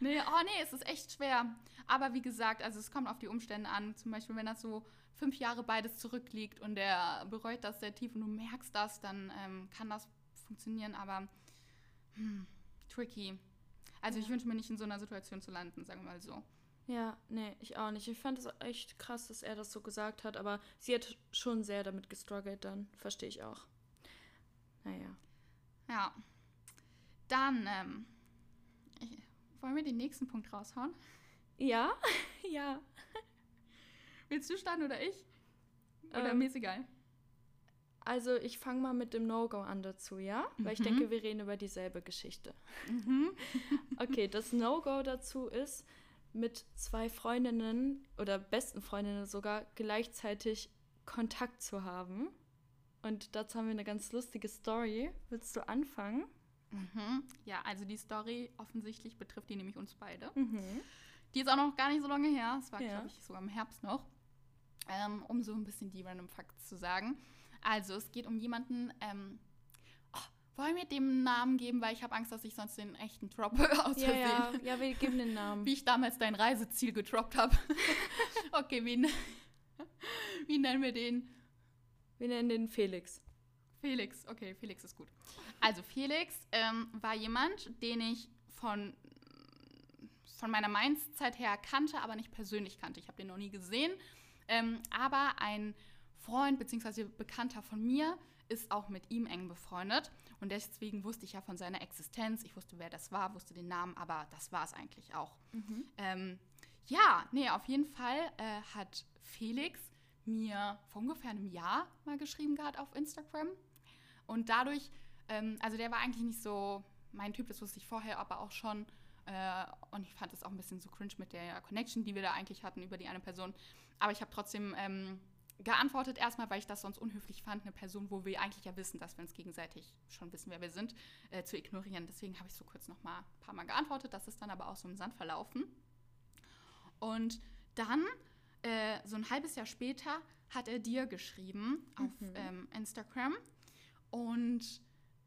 nee, oh nee, es ist echt schwer. Aber wie gesagt, also es kommt auf die Umstände an. Zum Beispiel, wenn das so fünf Jahre beides zurückliegt und der bereut das sehr tief und du merkst das, dann ähm, kann das funktionieren, aber hm, tricky. Also ja. ich wünsche mir nicht in so einer Situation zu landen, sagen wir mal so. Ja, nee, ich auch nicht. Ich fand es echt krass, dass er das so gesagt hat, aber sie hat schon sehr damit gestruggelt dann. Verstehe ich auch. Naja. Ja. Dann, ähm, wollen wir den nächsten Punkt raushauen? Ja, ja. Willst du starten oder ich? Oder ähm, mir ist egal. Also ich fange mal mit dem No-Go an dazu, ja? Mhm. Weil ich mhm. denke, wir reden über dieselbe Geschichte. Mhm. okay, das No-Go dazu ist, mit zwei Freundinnen oder besten Freundinnen sogar gleichzeitig Kontakt zu haben. Und dazu haben wir eine ganz lustige Story. Willst du anfangen? Mhm. Ja, also die Story offensichtlich betrifft die nämlich uns beide. Mhm. Die ist auch noch gar nicht so lange her. Es war, ja. glaube ich, sogar im Herbst noch ähm, um so ein bisschen die Random Facts zu sagen. Also, es geht um jemanden, ähm, oh, wollen wir dem Namen geben, weil ich habe Angst, dass ich sonst den echten droppe aus ja, Ja, ja, wir geben den Namen. Wie ich damals dein Reiseziel gedroppt habe. okay, wie, wie nennen wir den? Wir nennen den Felix. Felix, okay, Felix ist gut. Also Felix ähm, war jemand, den ich von, von meiner Mainz-Zeit her kannte, aber nicht persönlich kannte. Ich habe den noch nie gesehen. Ähm, aber ein Freund bzw. Bekannter von mir ist auch mit ihm eng befreundet. Und deswegen wusste ich ja von seiner Existenz. Ich wusste, wer das war, wusste den Namen, aber das war es eigentlich auch. Mhm. Ähm, ja, nee, auf jeden Fall äh, hat Felix mir vor ungefähr einem Jahr mal geschrieben gehabt auf Instagram. Und dadurch, ähm, also der war eigentlich nicht so mein Typ, das wusste ich vorher, aber auch schon. Äh, und ich fand es auch ein bisschen so cringe mit der Connection, die wir da eigentlich hatten über die eine Person. Aber ich habe trotzdem ähm, geantwortet, erstmal, weil ich das sonst unhöflich fand, eine Person, wo wir eigentlich ja wissen, dass wir uns gegenseitig schon wissen, wer wir sind, äh, zu ignorieren. Deswegen habe ich so kurz noch mal ein paar Mal geantwortet. Das ist dann aber auch so im Sand verlaufen. Und dann, äh, so ein halbes Jahr später, hat er dir geschrieben auf Mhm. ähm, Instagram. Und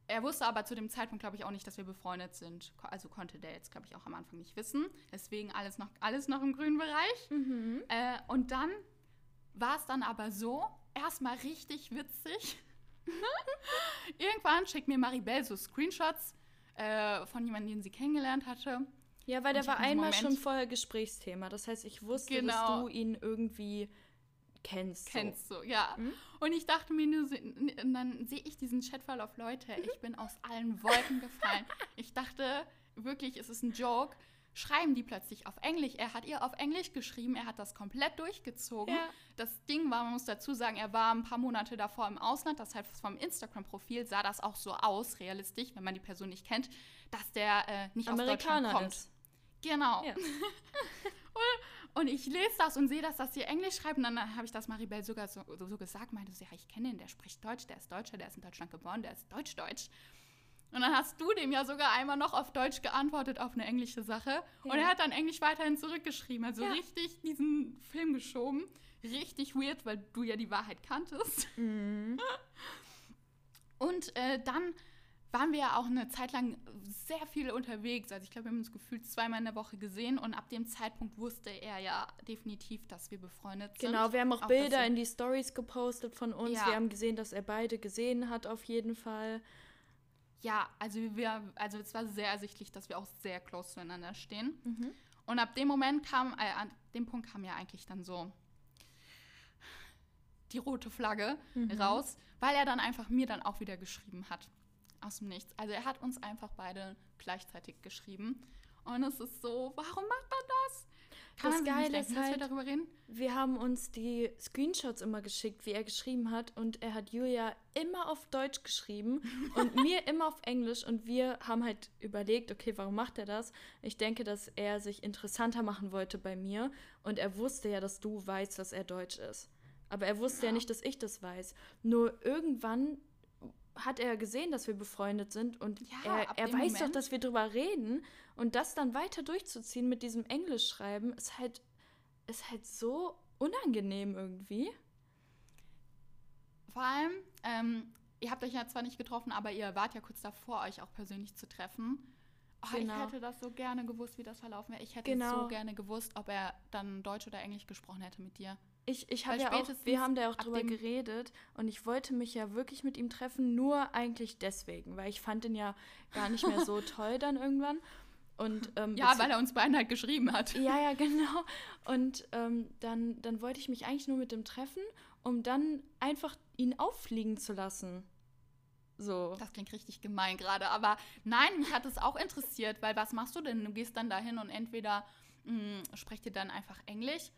er wusste aber zu dem Zeitpunkt, glaube ich, auch nicht, dass wir befreundet sind. Also konnte der jetzt, glaube ich, auch am Anfang nicht wissen. Deswegen alles noch, alles noch im grünen Bereich. Mhm. Äh, und dann war es dann aber so, erstmal richtig witzig. Irgendwann schickt mir Maribel so Screenshots äh, von jemandem, den sie kennengelernt hatte. Ja, weil der war einmal schon Moment- vorher Gesprächsthema. Das heißt, ich wusste, dass Genau. du ihn irgendwie kennst. Kennst du, ja. Mhm. Und ich dachte mir nur, so- und dann sehe ich diesen Chatverlauf, Leute, ich bin aus allen Wolken gefallen. Ich dachte wirklich, es ist ein Joke. Schreiben die plötzlich auf Englisch. Er hat ihr auf Englisch geschrieben, er hat das komplett durchgezogen. Ja. Das Ding war, man muss dazu sagen, er war ein paar Monate davor im Ausland. Das heißt, vom Instagram-Profil sah das auch so aus, realistisch, wenn man die Person nicht kennt, dass der äh, nicht aus Deutschland Amerikaner kommt. ist. Genau. Ja. Und ich lese das und sehe das, dass sie Englisch schreiben. Und dann habe ich das Maribel sogar so, so, so gesagt, meinte sie, ja, ich kenne ihn, der spricht Deutsch, der ist Deutscher, der ist in Deutschland geboren, der ist Deutsch-Deutsch. Und dann hast du dem ja sogar einmal noch auf Deutsch geantwortet auf eine englische Sache. Und Ja. er hat dann Englisch weiterhin zurückgeschrieben. Also Ja. richtig diesen Film geschoben. Richtig weird, weil du ja die Wahrheit kanntest. Mhm. Und äh, dann waren wir ja auch eine Zeit lang sehr viel unterwegs. Also ich glaube, wir haben uns gefühlt zweimal in der Woche gesehen und ab dem Zeitpunkt wusste er ja definitiv, dass wir befreundet sind. Genau, wir haben auch, Auch, Bilder in die Stories gepostet von uns. Ja. Wir haben gesehen, dass er beide gesehen hat, auf jeden Fall. Ja, also wir, also es war sehr ersichtlich, dass wir auch sehr close zueinander stehen. Mhm. Und ab dem Moment kam, äh, an dem Punkt kam ja eigentlich dann so die rote Flagge Mhm. raus, weil er dann einfach mir dann auch wieder geschrieben hat. Aus dem Nichts. Also er hat uns einfach beide gleichzeitig geschrieben. Und es ist so, warum macht er das? Kann Das man Geile denken, ist dass wir halt- darüber reden? Wir haben uns die Screenshots immer geschickt, wie er geschrieben hat. Und er hat Julia immer auf Deutsch geschrieben und mir immer auf Englisch. Und wir haben halt überlegt, okay, warum macht er das? Ich denke, dass er sich interessanter machen wollte bei mir. Und er wusste ja, dass du weißt, dass er Deutsch ist. Aber er wusste ja, Ja. nicht, dass ich das weiß. Nur irgendwann hat er gesehen, dass wir befreundet sind und Ja, er, er weiß doch, Moment- dass wir drüber reden und das dann weiter durchzuziehen mit diesem Englischschreiben ist halt ist halt so unangenehm irgendwie. Vor allem, ähm, ihr habt euch ja zwar nicht getroffen, aber ihr wart ja kurz davor, euch auch persönlich zu treffen. Oh, Genau. Ich hätte das so gerne gewusst, wie das verlaufen wäre. Ich hätte Genau. so gerne gewusst, ob er dann Deutsch oder Englisch gesprochen hätte mit dir. Ich, ich habe ja auch, wir haben da auch drüber geredet und ich wollte mich ja wirklich mit ihm treffen, nur eigentlich deswegen, weil ich fand ihn ja gar nicht mehr so toll dann irgendwann. Und, ähm, Ja, weil er uns beiden halt geschrieben hat. Ja, ja, genau. Und ähm, dann, dann wollte ich mich eigentlich nur mit dem treffen, um dann einfach ihn auffliegen zu lassen. So. Das klingt richtig gemein gerade, aber nein, mich hat es auch interessiert, weil was machst du denn? Du gehst dann dahin und entweder mh, sprecht ihr dann einfach Englisch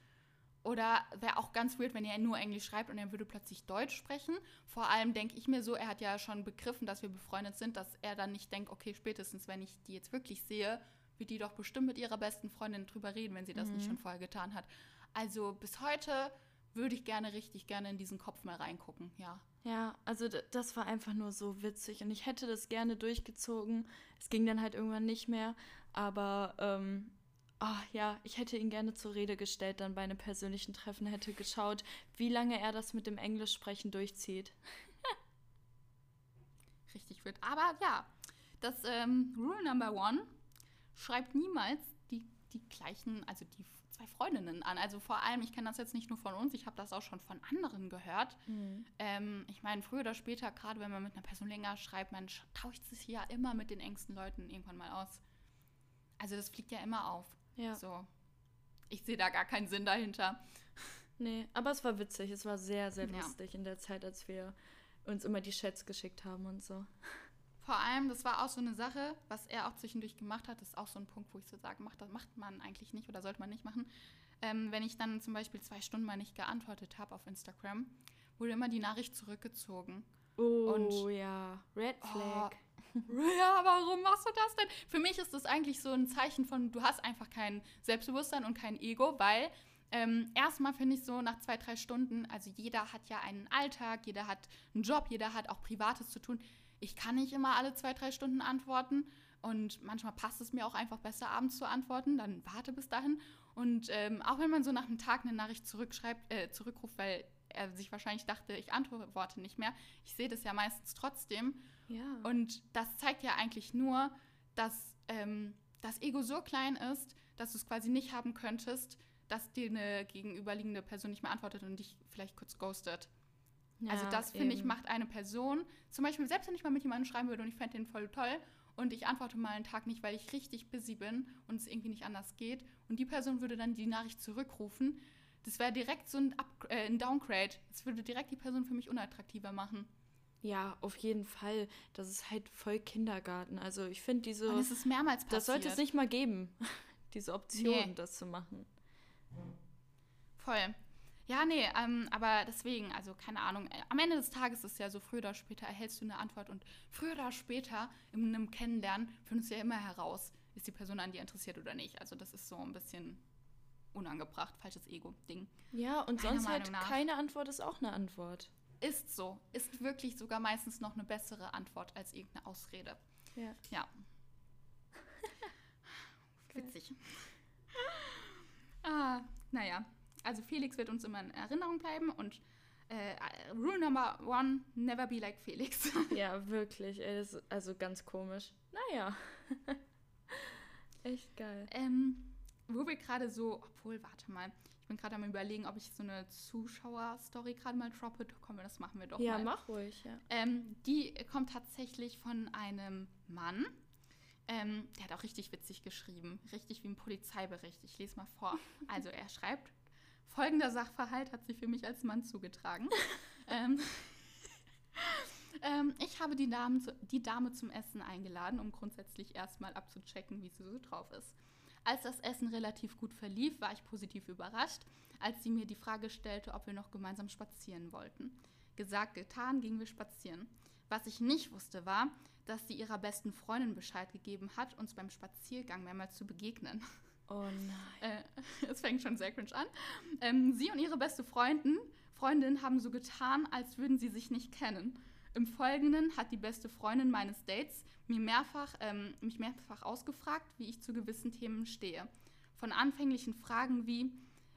oder wäre auch ganz weird, wenn ihr nur Englisch schreibt und er würde plötzlich Deutsch sprechen. Vor allem denke ich mir so, er hat ja schon begriffen, dass wir befreundet sind, dass er dann nicht denkt, okay, spätestens wenn ich die jetzt wirklich sehe, wird die doch bestimmt mit ihrer besten Freundin drüber reden, wenn sie das nicht Mhm. schon vorher getan hat. Also bis heute würde ich gerne richtig gerne in diesen Kopf mal reingucken, ja. Ja, also das war einfach nur so witzig und ich hätte das gerne durchgezogen. Es ging dann halt irgendwann nicht mehr, aber ähm, ah, ja, ich hätte ihn gerne zur Rede gestellt, dann bei einem persönlichen Treffen hätte geschaut, wie lange er das mit dem Englischsprechen durchzieht. richtig wird. Aber ja, das ähm, Rule Number One schreibt niemals die, die gleichen, also die zwei Freundinnen an. Also vor allem, ich kenne das jetzt nicht nur von uns, ich habe das auch schon von anderen gehört. Ähm, ich meine, früher oder später, gerade wenn man mit einer Person länger schreibt, man sch- tauscht sich ja immer mit den engsten Leuten irgendwann mal aus. Also das fliegt ja immer auf. Ja, So. Ich sehe da gar keinen Sinn dahinter. nee, aber es war witzig. Es war sehr, sehr Ja. lustig in der Zeit, als wir uns immer die Chats geschickt haben und so. Vor allem, das war auch so eine Sache, was er auch zwischendurch gemacht hat, das ist auch so ein Punkt, wo ich so sage, macht, das macht man eigentlich nicht oder sollte man nicht machen. Ähm, wenn ich dann zum Beispiel zwei Stunden mal nicht geantwortet habe auf Instagram, wurde immer die Nachricht zurückgezogen. Oh und, ja, Red Flag. Oh, ja, warum machst du das denn? Für mich ist das eigentlich so ein Zeichen von, du hast einfach kein Selbstbewusstsein und kein Ego, weil ähm, erstmal finde ich so nach zwei, drei Stunden, also jeder hat ja einen Alltag, jeder hat einen Job, jeder hat auch Privates zu tun. Ich kann nicht immer alle zwei, drei Stunden antworten und manchmal passt es mir auch einfach besser, abends zu antworten, dann warte bis dahin. Und ähm, auch wenn man so nach einem Tag eine Nachricht zurückschreibt, äh, zurückruft, weil er sich wahrscheinlich dachte, ich antworte nicht mehr, ich sehe das ja meistens trotzdem. Ja. Und das zeigt ja eigentlich nur, dass ähm, das Ego so klein ist, dass du es quasi nicht haben könntest, dass dir eine gegenüberliegende Person nicht mehr antwortet und dich vielleicht kurz ghostet. Ja, also das, finde ich, macht eine Person, zum Beispiel, selbst wenn ich mal mit jemandem schreiben würde und ich fände den voll toll und ich antworte mal einen Tag nicht, weil ich richtig busy bin und es irgendwie nicht anders geht und die Person würde dann die Nachricht zurückrufen, das wäre direkt so ein, Up äh, ein Downgrade. Das würde direkt die Person für mich unattraktiver machen. Ja, auf jeden Fall. Das ist halt voll Kindergarten. Also ich finde diese. Und es ist mehrmals passiert. Das sollte es nicht mal geben, diese Option, nee. das zu machen. Voll. Ja, nee, ähm, aber deswegen, also keine Ahnung, am Ende des Tages ist es ja so, früher oder später erhältst du eine Antwort und früher oder später in einem Kennenlernen findest du ja immer heraus, ist die Person an dir interessiert oder nicht. Also das ist so ein bisschen unangebracht, falsches Ego-Ding. Ja, und Meiner sonst halt keine Antwort ist auch eine Antwort. Ist so. Ist wirklich sogar meistens noch eine bessere Antwort als irgendeine Ausrede. Ja. Ja. Witzig. ah, naja. Also Felix wird uns immer in Erinnerung bleiben und äh, Rule Number One, never be like Felix. ja, wirklich. Ey, also ganz komisch. Naja. Echt geil. Ähm, wo wir gerade so, obwohl, warte mal, ich bin gerade am überlegen, ob ich so eine Zuschauer-Story gerade mal droppe. Komm, das machen wir doch ja, mal. Ja, mach ruhig, ja. Ähm, die kommt tatsächlich von einem Mann. Ähm, der hat auch richtig witzig geschrieben. Richtig wie ein Polizeibericht. Ich lese mal vor. Also er schreibt, folgender Sachverhalt hat sich für mich als Mann zugetragen. ähm, ähm, ich habe die zu, die Dame zum Essen eingeladen, um grundsätzlich erstmal abzuchecken, wie sie so drauf ist. Als das Essen relativ gut verlief, war ich positiv überrascht, als sie mir die Frage stellte, ob wir noch gemeinsam spazieren wollten. Gesagt, getan, gingen wir spazieren. Was ich nicht wusste, war, dass sie ihrer besten Freundin Bescheid gegeben hat, uns beim Spaziergang mehrmals zu begegnen. Oh nein. Äh, es fängt schon sehr cringe an. Ähm, sie und ihre beste Freundin, Freundin haben so getan, als würden sie sich nicht kennen. Im Folgenden hat die beste Freundin meines Dates mir mehrfach, ähm, mich mehrfach ausgefragt, wie ich zu gewissen Themen stehe. Von anfänglichen Fragen wie,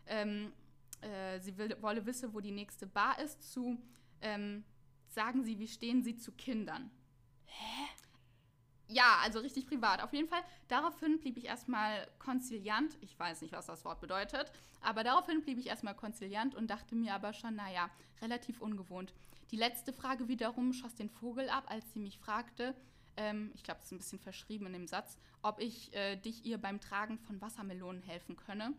ähm, äh, sie will, wolle wissen, wo die nächste Bar ist, zu, ähm, sagen Sie, wie stehen Sie zu Kindern? Hä? Ja, also richtig privat. Auf jeden Fall, daraufhin blieb ich erstmal konziliant. Ich weiß nicht, was das Wort bedeutet, aber daraufhin blieb ich erstmal konziliant und dachte mir aber schon, naja, relativ ungewohnt. Die letzte Frage wiederum schoss den Vogel ab, als sie mich fragte, ähm, ich glaube, das ist ein bisschen verschrieben in dem Satz, ob ich äh, dich ihr beim Tragen von Wassermelonen helfen könne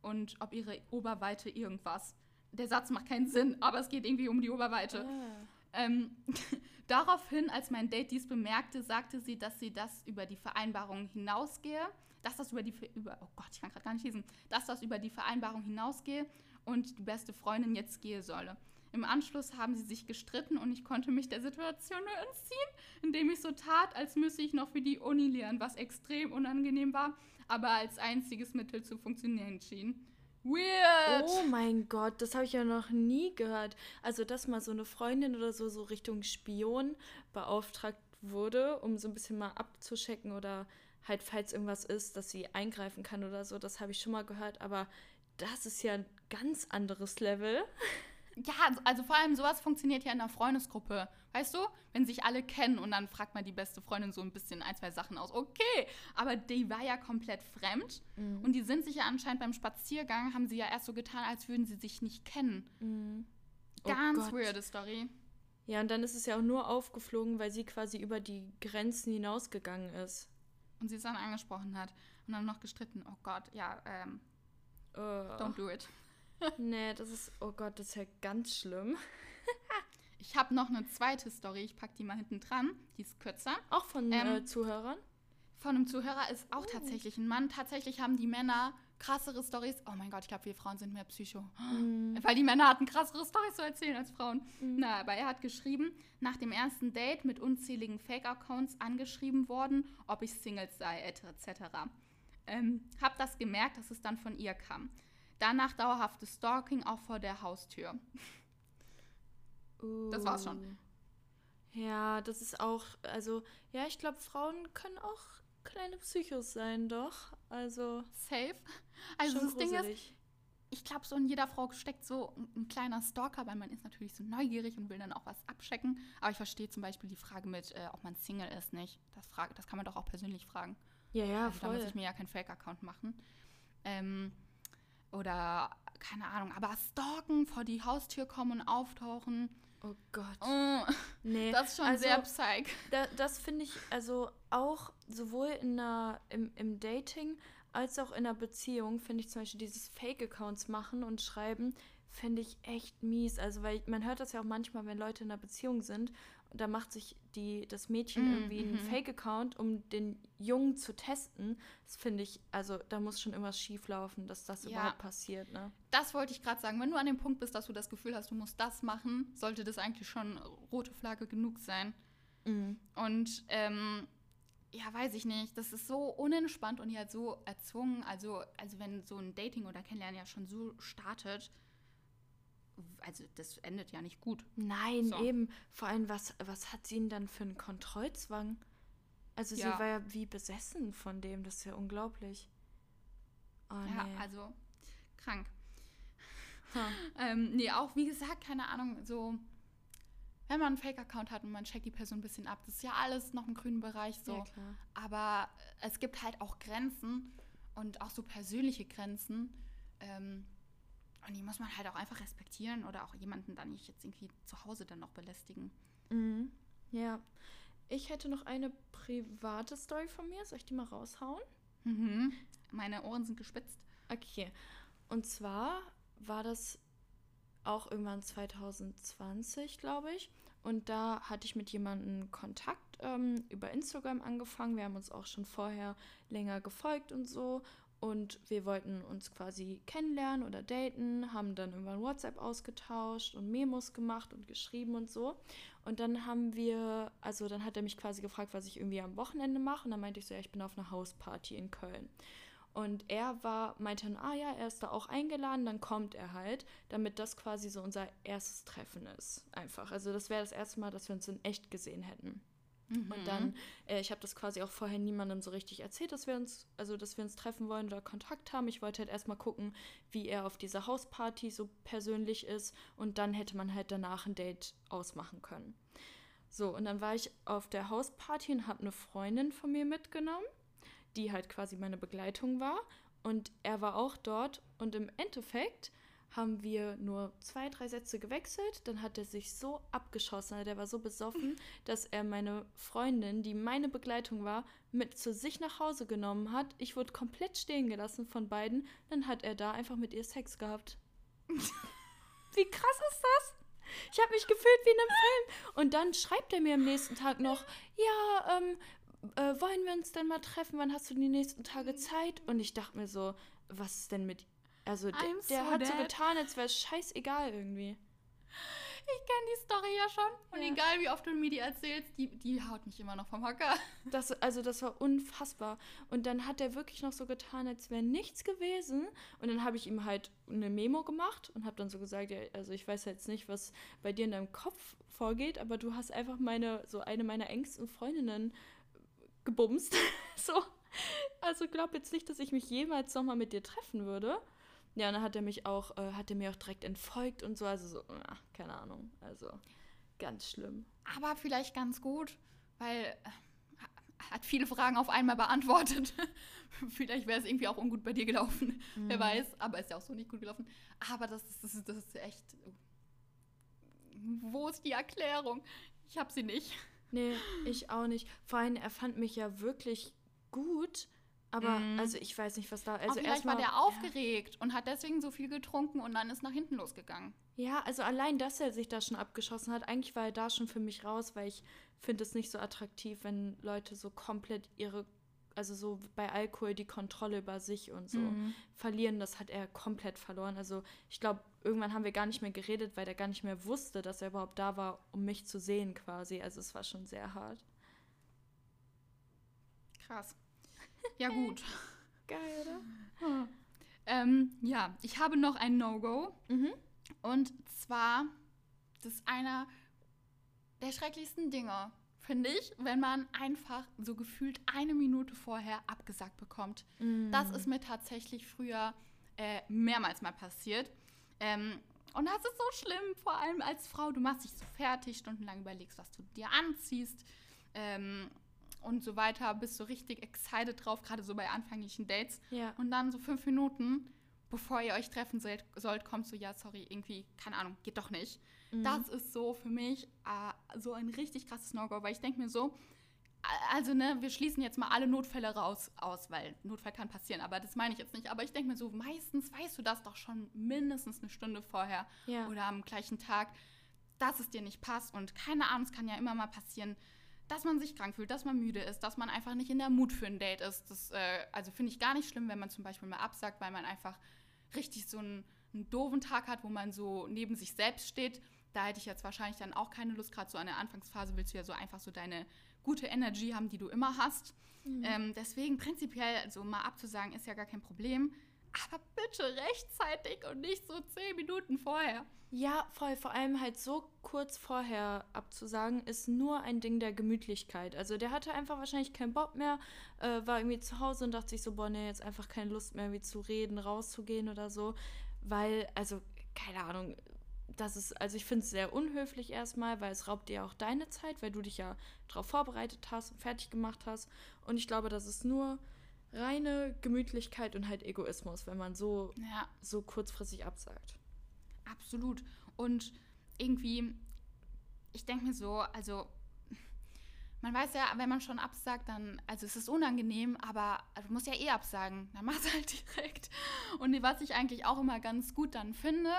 und ob ihre Oberweite irgendwas. Der Satz macht keinen Sinn, aber es geht irgendwie um die Oberweite. Ah. Ähm, daraufhin, als mein Date dies bemerkte, sagte sie, dass sie das über die Vereinbarung hinausgehe, dass das über die über oh Gott, ich kann gerade gar nicht lesen, dass das über die Vereinbarung hinausgehe und die beste Freundin jetzt gehe solle. Im Anschluss haben sie sich gestritten und ich konnte mich der Situation nur entziehen, indem ich so tat, als müsse ich noch für die Uni lernen, was extrem unangenehm war, aber als einziges Mittel zu funktionieren schien. Weird! Oh mein Gott, das habe ich ja noch nie gehört. Also, dass mal so eine Freundin oder so, so Richtung Spion beauftragt wurde, um so ein bisschen mal abzuschecken oder halt, falls irgendwas ist, dass sie eingreifen kann oder so, das habe ich schon mal gehört, aber das ist ja ein ganz anderes Level. Ja, also, also vor allem sowas funktioniert ja in einer Freundesgruppe. Weißt du, wenn sich alle kennen und dann fragt man die beste Freundin so ein bisschen ein, zwei Sachen aus. Okay, aber die war ja komplett fremd mhm. und die sind sich ja anscheinend beim Spaziergang, haben sie ja erst so getan, als würden sie sich nicht kennen. Mhm. Oh Ganz Gott. weirde Story. Ja, und dann ist es ja auch nur aufgeflogen, weil sie quasi über die Grenzen hinausgegangen ist. Und sie es dann angesprochen hat und dann noch gestritten. Oh Gott, ja, ähm, uh. don't do it nee, das ist, oh Gott, das ist ja ganz schlimm. Ich habe noch eine zweite Story, ich packe die mal hinten dran. Die ist kürzer. Auch von Ähm, äh, Zuhörern? Von einem Zuhörer ist auch Oh. tatsächlich ein Mann. Tatsächlich haben die Männer krassere Stories. Oh mein Gott, ich glaube, wir Frauen sind mehr Psycho. Mhm. Weil die Männer hatten krassere Stories zu erzählen als Frauen. Na, aber er hat geschrieben, nach dem ersten Date mit unzähligen Fake-Accounts angeschrieben worden, ob ich Single sei, etc. Ähm, hab das gemerkt, dass es dann von ihr kam. Danach dauerhaftes Stalking auch vor der Haustür. Das war's schon. Uh. Ja, das ist auch, also, ja, ich glaube, Frauen können auch kleine Psychos sein, doch. Also, Safe. Also das Ding ist, gruselig. ich glaube, so in jeder Frau steckt so ein, ein kleiner Stalker, weil man ist natürlich so neugierig und will dann auch was abchecken. Aber ich verstehe zum Beispiel die Frage mit, äh, ob man Single ist, nicht. Das, frage, das kann man doch auch persönlich fragen. Ja, ja, also da muss voll. ich mir ja keinen Fake-Account machen. Ähm, oder, keine Ahnung, aber stalken, vor die Haustür kommen und auftauchen, Oh Gott. oh, Nee, das ist schon also, sehr psych. Da, das finde ich also auch sowohl in einer, im, im Dating als auch in einer Beziehung, finde ich zum Beispiel dieses Fake-Accounts machen und schreiben, finde ich echt mies. Also, weil man hört das ja auch manchmal, wenn Leute in einer Beziehung sind, da macht sich die, das Mädchen Mm, irgendwie einen mhm. Fake-Account, um den Jungen zu testen. Das finde ich, also da muss schon immer schief laufen, dass das Ja. überhaupt passiert, ne? Das wollte ich gerade sagen. Wenn du an dem Punkt bist, dass du das Gefühl hast, du musst das machen, sollte das eigentlich schon rote Flagge genug sein. Mhm. Und ähm, ja, weiß ich nicht. Das ist so unentspannt und ja so erzwungen. Also, also wenn so ein Dating oder Kennenlernen ja schon so startet, also das endet ja nicht gut. Nein, So. eben. Vor allem, was, was hat sie denn dann für einen Kontrollzwang? Also Ja. sie war ja wie besessen von dem, das ist ja unglaublich. Oh, Ja, nee. also krank. Ähm, nee, auch wie gesagt, keine Ahnung, so, wenn man einen Fake-Account hat und man checkt die Person ein bisschen ab, das ist ja alles noch im grünen Bereich so. Ja. Aber es gibt halt auch Grenzen und auch so persönliche Grenzen. Ähm, und die muss man halt auch einfach respektieren oder auch jemanden dann nicht jetzt irgendwie zu Hause dann noch belästigen. Mhm. Ja. Ich hätte noch eine private Story von mir. Soll ich die mal raushauen? Mhm. Meine Ohren sind gespitzt. Okay. Und zwar war das auch irgendwann 2020, glaube ich. Und da hatte ich mit jemandem Kontakt ähm, über Instagram angefangen. Wir haben uns auch schon vorher länger gefolgt und so. Und wir wollten uns quasi kennenlernen oder daten, haben dann irgendwann WhatsApp ausgetauscht und Memos gemacht und geschrieben und so. Und dann haben wir, also dann hat er mich quasi gefragt, was ich irgendwie am Wochenende mache. Und dann meinte ich so, ja, ich bin auf einer Hausparty in Köln. Und er war, meinte dann, ah ja, er ist da auch eingeladen, dann kommt er halt, damit das quasi so unser erstes Treffen ist. Einfach. Also das wäre das erste Mal, dass wir uns in echt gesehen hätten. Und dann, äh, ich habe das quasi auch vorher niemandem so richtig erzählt, dass wir uns, also dass wir uns treffen wollen oder Kontakt haben. Ich wollte halt erstmal gucken, wie er auf dieser Hausparty so persönlich ist und dann hätte man halt danach ein Date ausmachen können. So, und dann war ich auf der Hausparty und habe eine Freundin von mir mitgenommen, die halt quasi meine Begleitung war. Und er war auch dort und im Endeffekt haben wir nur zwei, drei Sätze gewechselt. Dann hat er sich so abgeschossen, der war so besoffen, dass er meine Freundin, die meine Begleitung war, mit zu sich nach Hause genommen hat. Ich wurde komplett stehen gelassen von beiden. Dann hat er da einfach mit ihr Sex gehabt. Wie krass ist das? Ich habe mich gefühlt wie in einem Film. Und dann schreibt er mir am nächsten Tag noch, ja, ähm, äh, wollen wir uns denn mal treffen? Wann hast du die nächsten Tage Zeit? Und ich dachte mir so, was ist denn mit... Also der, so hat so dead. getan, als wäre es scheißegal irgendwie. Ich kenne die Story ja schon. Und Ja. egal wie oft du mir die erzählst, die, die haut mich immer noch vom Hocker. Das, also das war unfassbar. Und dann hat er wirklich noch so getan, als wäre nichts gewesen. Und dann habe ich ihm halt eine Memo gemacht und habe dann so gesagt, ja, also ich weiß jetzt nicht, was bei dir in deinem Kopf vorgeht, aber du hast einfach meine, so eine meiner engsten Freundinnen gebumst. so. Also glaub jetzt nicht, dass ich mich jemals nochmal mit dir treffen würde. Ja, und dann hat er mich auch, äh, hat er mir auch direkt entfolgt und so, also so, ach, keine Ahnung. Also ganz schlimm. Aber vielleicht ganz gut, weil äh, hat viele Fragen auf einmal beantwortet. vielleicht wäre es irgendwie auch ungut bei dir gelaufen. Wer weiß, aber ist ja auch so nicht gut gelaufen. Aber das ist, das ist, das ist echt. Wo ist die Erklärung? Ich habe sie nicht. Nee, ich auch nicht. Vor allem, er fand mich ja wirklich gut. Aber mm. also ich weiß nicht, was da. Also vielleicht war der aufgeregt ja. und hat deswegen so viel getrunken und dann ist nach hinten losgegangen. Ja, also allein, dass er sich da schon abgeschossen hat, eigentlich war er da schon für mich raus, weil ich finde es nicht so attraktiv, wenn Leute so komplett ihre, also so bei Alkohol die Kontrolle über sich und so mm. verlieren. Das hat er komplett verloren. Also ich glaube, irgendwann haben wir gar nicht mehr geredet, weil er gar nicht mehr wusste, dass er überhaupt da war, um mich zu sehen quasi. Also es war schon sehr hart. Krass. Ja, gut. Geil, oder? Hm. Ähm, ja, ich habe noch ein No-Go. Mhm. Und zwar, das ist einer der schrecklichsten Dinge, finde ich, wenn man einfach so gefühlt eine Minute vorher abgesagt bekommt. Mhm. Das ist mir tatsächlich früher äh, mehrmals mal passiert. Ähm, und das ist so schlimm, vor allem als Frau. Du machst dich so fertig, stundenlang überlegst, was du dir anziehst. Ähm, und so weiter, bist so richtig excited drauf, gerade so bei anfänglichen Dates. Ja. Und dann so fünf Minuten, bevor ihr euch treffen sollt, sollt kommt so, ja, sorry, irgendwie, keine Ahnung, geht doch nicht. Mhm. Das ist so für mich äh, so ein richtig krasses No-Go, weil ich denke mir so, also ne, wir schließen jetzt mal alle Notfälle raus aus, weil Notfall kann passieren, aber das meine ich jetzt nicht. Aber ich denke mir so, meistens weißt du das doch schon mindestens eine Stunde vorher ja. oder am gleichen Tag, dass es dir nicht passt. Und keine Ahnung, es kann ja immer mal passieren, dass man sich krank fühlt, dass man müde ist, dass man einfach nicht in der Mut für ein Date ist. Das, äh, also finde ich gar nicht schlimm, wenn man zum Beispiel mal absagt, weil man einfach richtig so einen, einen doofen Tag hat, wo man so neben sich selbst steht. Da hätte ich jetzt wahrscheinlich dann auch keine Lust. Gerade so an der Anfangsphase willst du ja so einfach so deine gute Energy haben, die du immer hast. Mhm. Ähm, deswegen prinzipiell so mal abzusagen ist ja gar kein Problem. Aber bitte rechtzeitig und nicht so zehn Minuten vorher. Ja, voll. Vor allem halt so kurz vorher abzusagen, ist nur ein Ding der Gemütlichkeit. Also der hatte einfach wahrscheinlich keinen Bock mehr, äh, war irgendwie zu Hause und dachte sich so, boah, nee, jetzt einfach keine Lust mehr, wie zu reden, rauszugehen oder so. Weil, also, keine Ahnung, das ist, also ich finde es sehr unhöflich erstmal, weil es raubt dir auch deine Zeit, weil du dich ja darauf vorbereitet hast und fertig gemacht hast. Und ich glaube, das ist nur reine Gemütlichkeit und halt Egoismus, wenn man so, ja. so kurzfristig absagt. Absolut. Und irgendwie, ich denke mir so, also man weiß ja, wenn man schon absagt, dann, also es ist unangenehm, aber du musst ja eh absagen. Dann mach es halt direkt. Und was ich eigentlich auch immer ganz gut dann finde,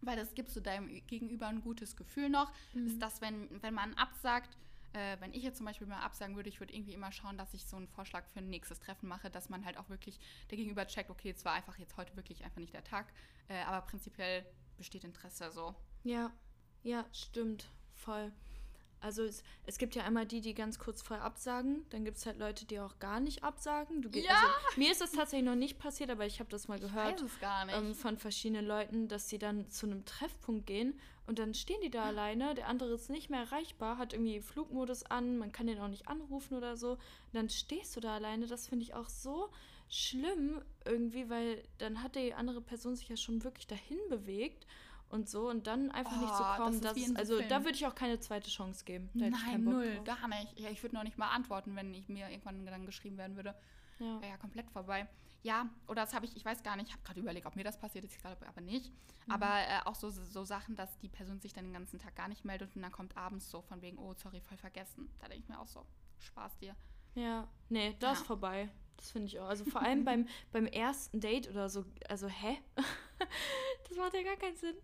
weil das gibt so deinem Gegenüber ein gutes Gefühl noch, mhm. ist, dass wenn, wenn man absagt, äh, wenn ich jetzt zum Beispiel mal absagen würde, ich würde irgendwie immer schauen, dass ich so einen Vorschlag für ein nächstes Treffen mache, dass man halt auch wirklich der Gegenüber checkt, okay, es war einfach jetzt heute wirklich einfach nicht der Tag, äh, aber prinzipiell besteht Interesse so. Ja, ja, stimmt, voll. Also es, es gibt ja einmal die, die ganz kurz vorher absagen. Dann gibt es halt Leute, die auch gar nicht absagen. Du, ja! Also, mir ist das tatsächlich noch nicht passiert, aber ich habe das mal gehört ähm, von verschiedenen Leuten, dass sie dann zu einem Treffpunkt gehen und dann stehen die da alleine. Der andere ist nicht mehr erreichbar, hat irgendwie Flugmodus an, man kann den auch nicht anrufen oder so. Und dann stehst du da alleine. Das finde ich auch so schlimm irgendwie, weil dann hat die andere Person sich ja schon wirklich dahin bewegt und so und dann einfach oh, nicht zu kommen. Das das, also Film. da würde ich auch keine zweite Chance geben. Nein, null, drauf. gar nicht. Ja, ich würde noch nicht mal antworten, wenn ich mir irgendwann dann geschrieben werden würde. Ja. Wäre ja komplett vorbei. Ja, oder das habe ich, ich weiß gar nicht, ich habe gerade überlegt, ob mir das passiert ist, ich glaube aber nicht. Mhm. Aber äh, auch so, so Sachen, dass die Person sich dann den ganzen Tag gar nicht meldet und dann kommt abends so von wegen, oh, sorry, voll vergessen. Da denke ich mir auch so, Spaß dir. Ja, nee, das ja. ist vorbei. Das finde ich auch. Also vor allem beim, beim ersten Date oder so, also hä? das macht ja gar keinen Sinn.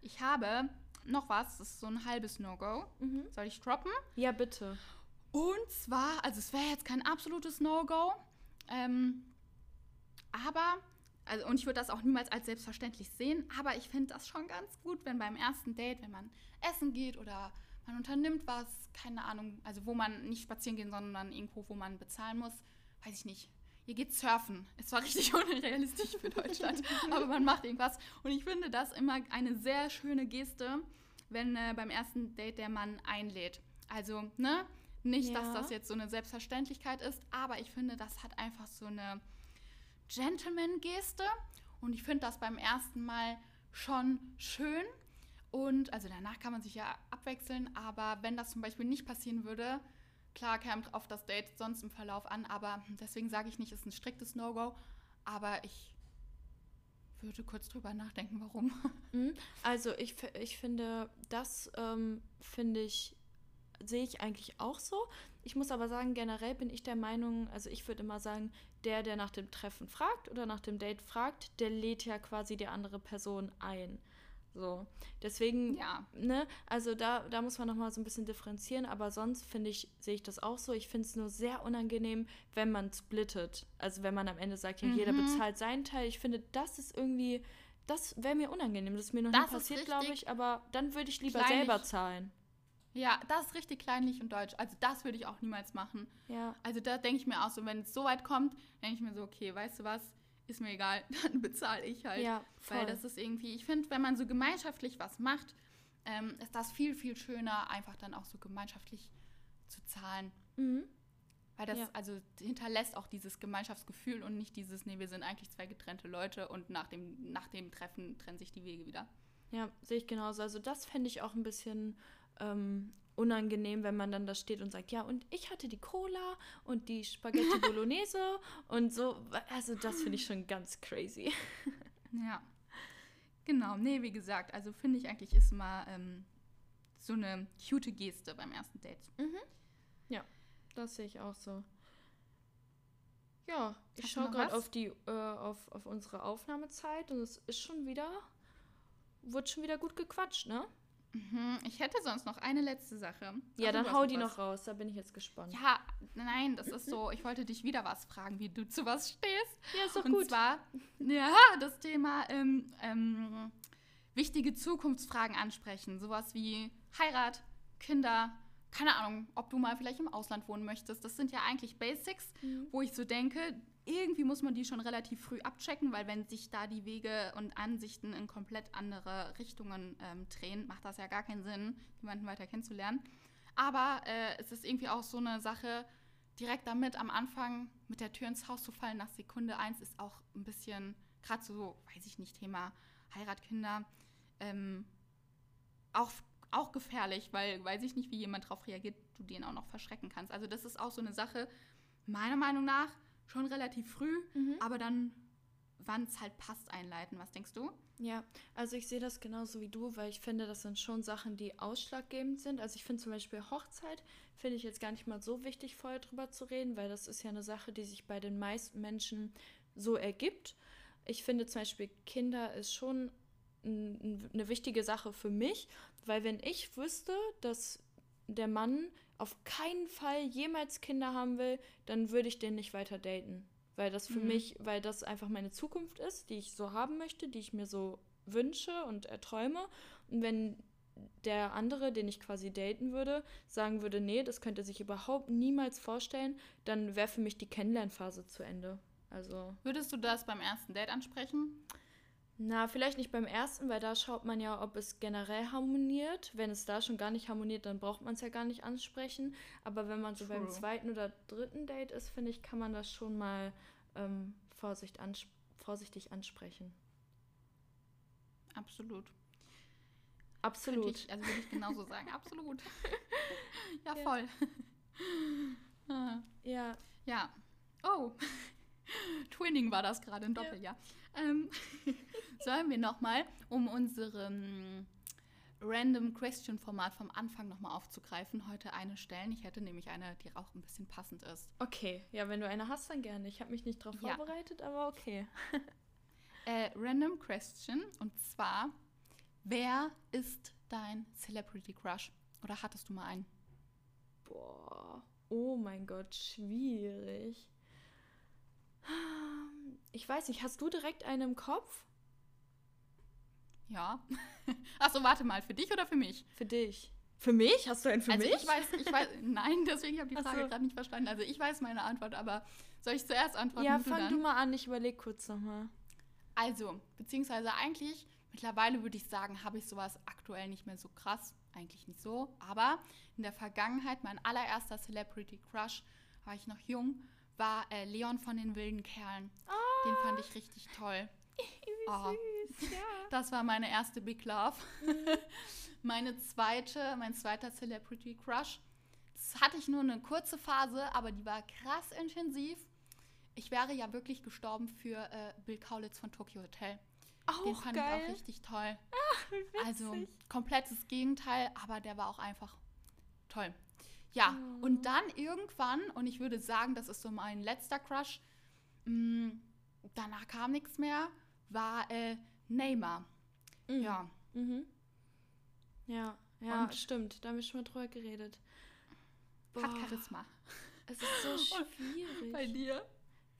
Ich habe noch was, das ist so ein halbes No-Go. Mhm. Soll ich droppen? Ja, bitte. Und zwar, also es wäre jetzt kein absolutes No-Go, ähm, aber, also, und ich würde das auch niemals als selbstverständlich sehen, aber ich finde das schon ganz gut, wenn beim ersten Date, wenn man essen geht oder man unternimmt was, keine Ahnung, also wo man nicht spazieren gehen, sondern irgendwo, wo man bezahlen muss, weiß ich nicht, ihr geht surfen. Es war richtig unrealistisch für Deutschland, aber man macht irgendwas. Und ich finde das immer eine sehr schöne Geste, wenn äh, beim ersten Date der Mann einlädt. Also, ne? Nicht, ja. dass das jetzt so eine Selbstverständlichkeit ist, aber ich finde, das hat einfach so eine Gentleman-Geste. Und ich finde das beim ersten Mal schon schön. Und also danach kann man sich ja abwechseln, aber wenn das zum Beispiel nicht passieren würde, Klar käme auf das Date sonst im Verlauf an, aber deswegen sage ich nicht, es ist ein striktes No-Go. Aber ich würde kurz drüber nachdenken, warum. Mhm. Also ich, ich finde, das ähm, finde ich sehe ich eigentlich auch so. Ich muss aber sagen, generell bin ich der Meinung, also ich würde immer sagen, der, der nach dem Treffen fragt oder nach dem Date fragt, der lädt ja quasi die andere Person ein. So. Deswegen, Ja. ne, also da, da muss man nochmal so ein bisschen differenzieren, aber sonst finde ich, sehe ich das auch so. Ich finde es nur sehr unangenehm, wenn man splittet. Also wenn man am Ende sagt, ja, jeder Mhm. bezahlt seinen Teil. Ich finde, das ist irgendwie, das wäre mir unangenehm. Das ist mir noch Das nie passiert, glaube ich, aber dann würde ich lieber kleinlich. selber zahlen. Ja, das ist richtig kleinlich und deutsch. Also das würde ich auch niemals machen. Ja. Also da denke ich mir auch so, wenn es so weit kommt, denke ich mir so, okay, weißt du was, ist mir egal, dann bezahle ich halt. Ja, Weil voll. das ist irgendwie, ich finde, wenn man so gemeinschaftlich was macht, ähm, ist das viel, viel schöner, einfach dann auch so gemeinschaftlich zu zahlen. Mhm. Weil das Ja. also hinterlässt auch dieses Gemeinschaftsgefühl und nicht dieses, nee, wir sind eigentlich zwei getrennte Leute und nach dem, nach dem Treffen trennen sich die Wege wieder. Ja, sehe ich genauso. Also das fände ich auch ein bisschen ähm, unangenehm, wenn man dann da steht und sagt, ja, und ich hatte die Cola und die Spaghetti Bolognese und so. Also das finde ich schon ganz crazy. Ja. Genau, nee, wie gesagt, also finde ich eigentlich ist mal ähm, so eine cute Geste beim ersten Date. Das sehe ich auch so. Ja, ich schaue gerade auf die äh, auf, auf unsere Aufnahmezeit und es ist schon wieder, wird schon wieder gut gequatscht, ne? Mhm, ich hätte sonst noch eine letzte Sache. Ja, Ach, dann hau die was. noch raus, da bin ich jetzt gespannt. Ja, nein, das ist so, ich wollte dich wieder was fragen, wie du zu was stehst. ja ist doch Und gut. zwar, ja, das Thema ähm, ähm, wichtige Zukunftsfragen ansprechen. Sowas wie Heirat, Kinder, keine Ahnung, ob du mal vielleicht im Ausland wohnen möchtest. Das sind ja eigentlich Basics, Mhm. wo ich so denke, irgendwie muss man die schon relativ früh abchecken, weil wenn sich da die Wege und Ansichten in komplett andere Richtungen ähm, drehen, macht das ja gar keinen Sinn, jemanden weiter kennenzulernen. Aber äh, es ist irgendwie auch so eine Sache, direkt damit am Anfang mit der Tür ins Haus zu fallen nach Sekunde eins ist auch ein bisschen, gerade so, weiß ich nicht, Thema Heirat, Kinder, ähm, auch, auch gefährlich, weil weiß ich nicht, wie jemand darauf reagiert, du den auch noch verschrecken kannst. Also das ist auch so eine Sache, meiner Meinung nach, schon relativ früh, Mhm. aber dann, wann es halt passt, einleiten. Was denkst du? Ja, also ich sehe das genauso wie du, weil ich finde, das sind schon Sachen, die ausschlaggebend sind. Also ich finde zum Beispiel Hochzeit, finde ich jetzt gar nicht mal so wichtig, vorher drüber zu reden, weil das ist ja eine Sache, die sich bei den meisten Menschen so ergibt. Ich finde zum Beispiel Kinder ist schon eine wichtige Sache für mich, weil wenn ich wüsste, dass der Mann auf keinen Fall jemals Kinder haben will, dann würde ich den nicht weiter daten. Weil das für Mhm. mich, weil das einfach meine Zukunft ist, die ich so haben möchte, die ich mir so wünsche und erträume. Und wenn der andere, den ich quasi daten würde, sagen würde, nee, das könnte sich überhaupt niemals vorstellen, dann wäre für mich die Kennenlernphase zu Ende. Also, Würdest du das beim ersten Date ansprechen? Na, vielleicht nicht beim ersten, weil da schaut man ja, ob es generell harmoniert. Wenn es da schon gar nicht harmoniert, dann braucht man es ja gar nicht ansprechen. Aber wenn man so beim True. zweiten oder dritten Date ist, finde ich, kann man das schon mal ähm, Vorsicht ans vorsichtig ansprechen. Absolut. Absolut. Ich, also würde ich genauso sagen. Absolut. ja, Ja. voll. Ah, Ja, ja. Oh. Twinning war das gerade ein Doppeljahr. Ähm, sollen wir nochmal, um unserem Random Question Format vom Anfang nochmal aufzugreifen, heute eine stellen? Ich hätte nämlich eine, die auch ein bisschen passend ist. okay. Ja, wenn du eine hast, dann gerne. Ich habe mich nicht darauf Ja. vorbereitet, aber okay. Äh, Random Question und zwar: Wer ist dein Celebrity Crush? Oder hattest du mal einen? Boah. Oh mein Gott, schwierig. Ich weiß nicht, hast du direkt einen im Kopf? Ja. Achso, warte mal, für dich oder für mich? Für dich. Für mich? Hast du einen für also mich? ich weiß, ich weiß, nein, deswegen habe ich die Frage so. gerade nicht verstanden. Also ich weiß meine Antwort, aber soll ich zuerst antworten? ja, du fang dann? du mal an, ich überlege kurz nochmal. Also, beziehungsweise eigentlich, mittlerweile würde ich sagen, habe ich sowas aktuell nicht mehr so krass. Eigentlich nicht so. Aber in der Vergangenheit, mein allererster Celebrity Crush, war ich noch jung, war äh, Leon von den wilden Kerlen. Den fand ich richtig toll. Oh, süß, ja. das war meine erste Big Love. meine zweite, mein zweiter Celebrity Crush. Das hatte ich nur eine kurze Phase, aber die war krass intensiv. Ich wäre ja wirklich gestorben für äh, Bill Kaulitz von Tokyo Hotel. Den Auch fand ich geil. auch richtig toll. Wie Also komplettes Gegenteil, aber der war auch einfach toll. Ja, oh. und dann irgendwann, und ich würde sagen, das ist so mein letzter Crush, mh, mm, danach kam nichts mehr, war äh, Neymar. Mhm. Ja. Mhm. Ja, ja, und stimmt. Da haben wir schon mal drüber geredet. Boah. Hat Charisma. Es ist so schwierig. Bei dir?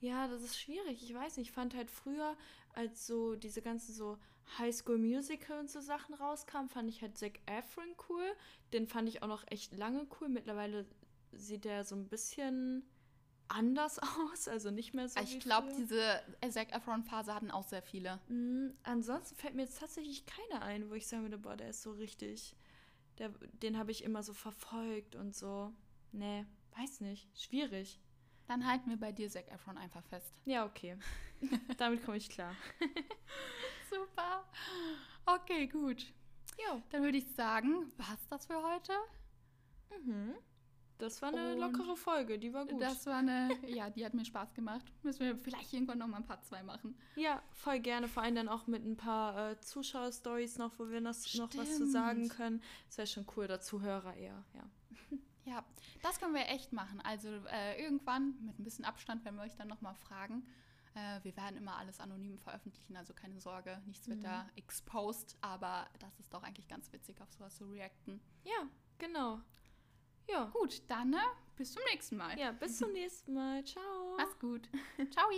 Ja, das ist schwierig. Ich weiß nicht, ich fand halt früher, als so diese ganzen so High School Musical und so Sachen rauskamen, fand ich halt Zac Efron cool. Den fand ich auch noch echt lange cool. Mittlerweile sieht der so ein bisschen anders aus, also nicht mehr so. Ich glaube, diese Zac Efron-Phase hatten auch sehr viele. Mhm. Ansonsten fällt mir jetzt tatsächlich keiner ein, wo ich sagen würde, boah, der ist so richtig. Der, den habe ich immer so verfolgt und so. Nee, weiß nicht. Schwierig. Dann halten wir bei dir Zac Efron einfach fest. Ja, okay. Damit komme ich klar. Super. Okay, gut. Ja. Dann würde ich sagen, was das für heute? Mhm. Das war eine Und lockere Folge, die war gut. Das war eine, ja, die hat mir Spaß gemacht. Müssen wir vielleicht irgendwann noch mal ein paar zwei machen. Ja, voll gerne. Vor allem dann auch mit ein paar äh, Zuschauer-Stories noch, wo wir noch, noch was zu sagen können. Das wäre schon cool, oder Zuhörer eher, ja. Ja, das können wir echt machen. Also äh, irgendwann mit ein bisschen Abstand, wenn wir euch dann noch mal fragen. Äh, wir werden immer alles anonym veröffentlichen, also keine Sorge, nichts wird mhm. da exposed, aber das ist doch eigentlich ganz witzig, auf sowas zu reacten. Ja, genau. Ja. Gut, dann ne? bis zum nächsten Mal. Ja, bis zum nächsten Mal. Ciao. Mach's gut. Ciao.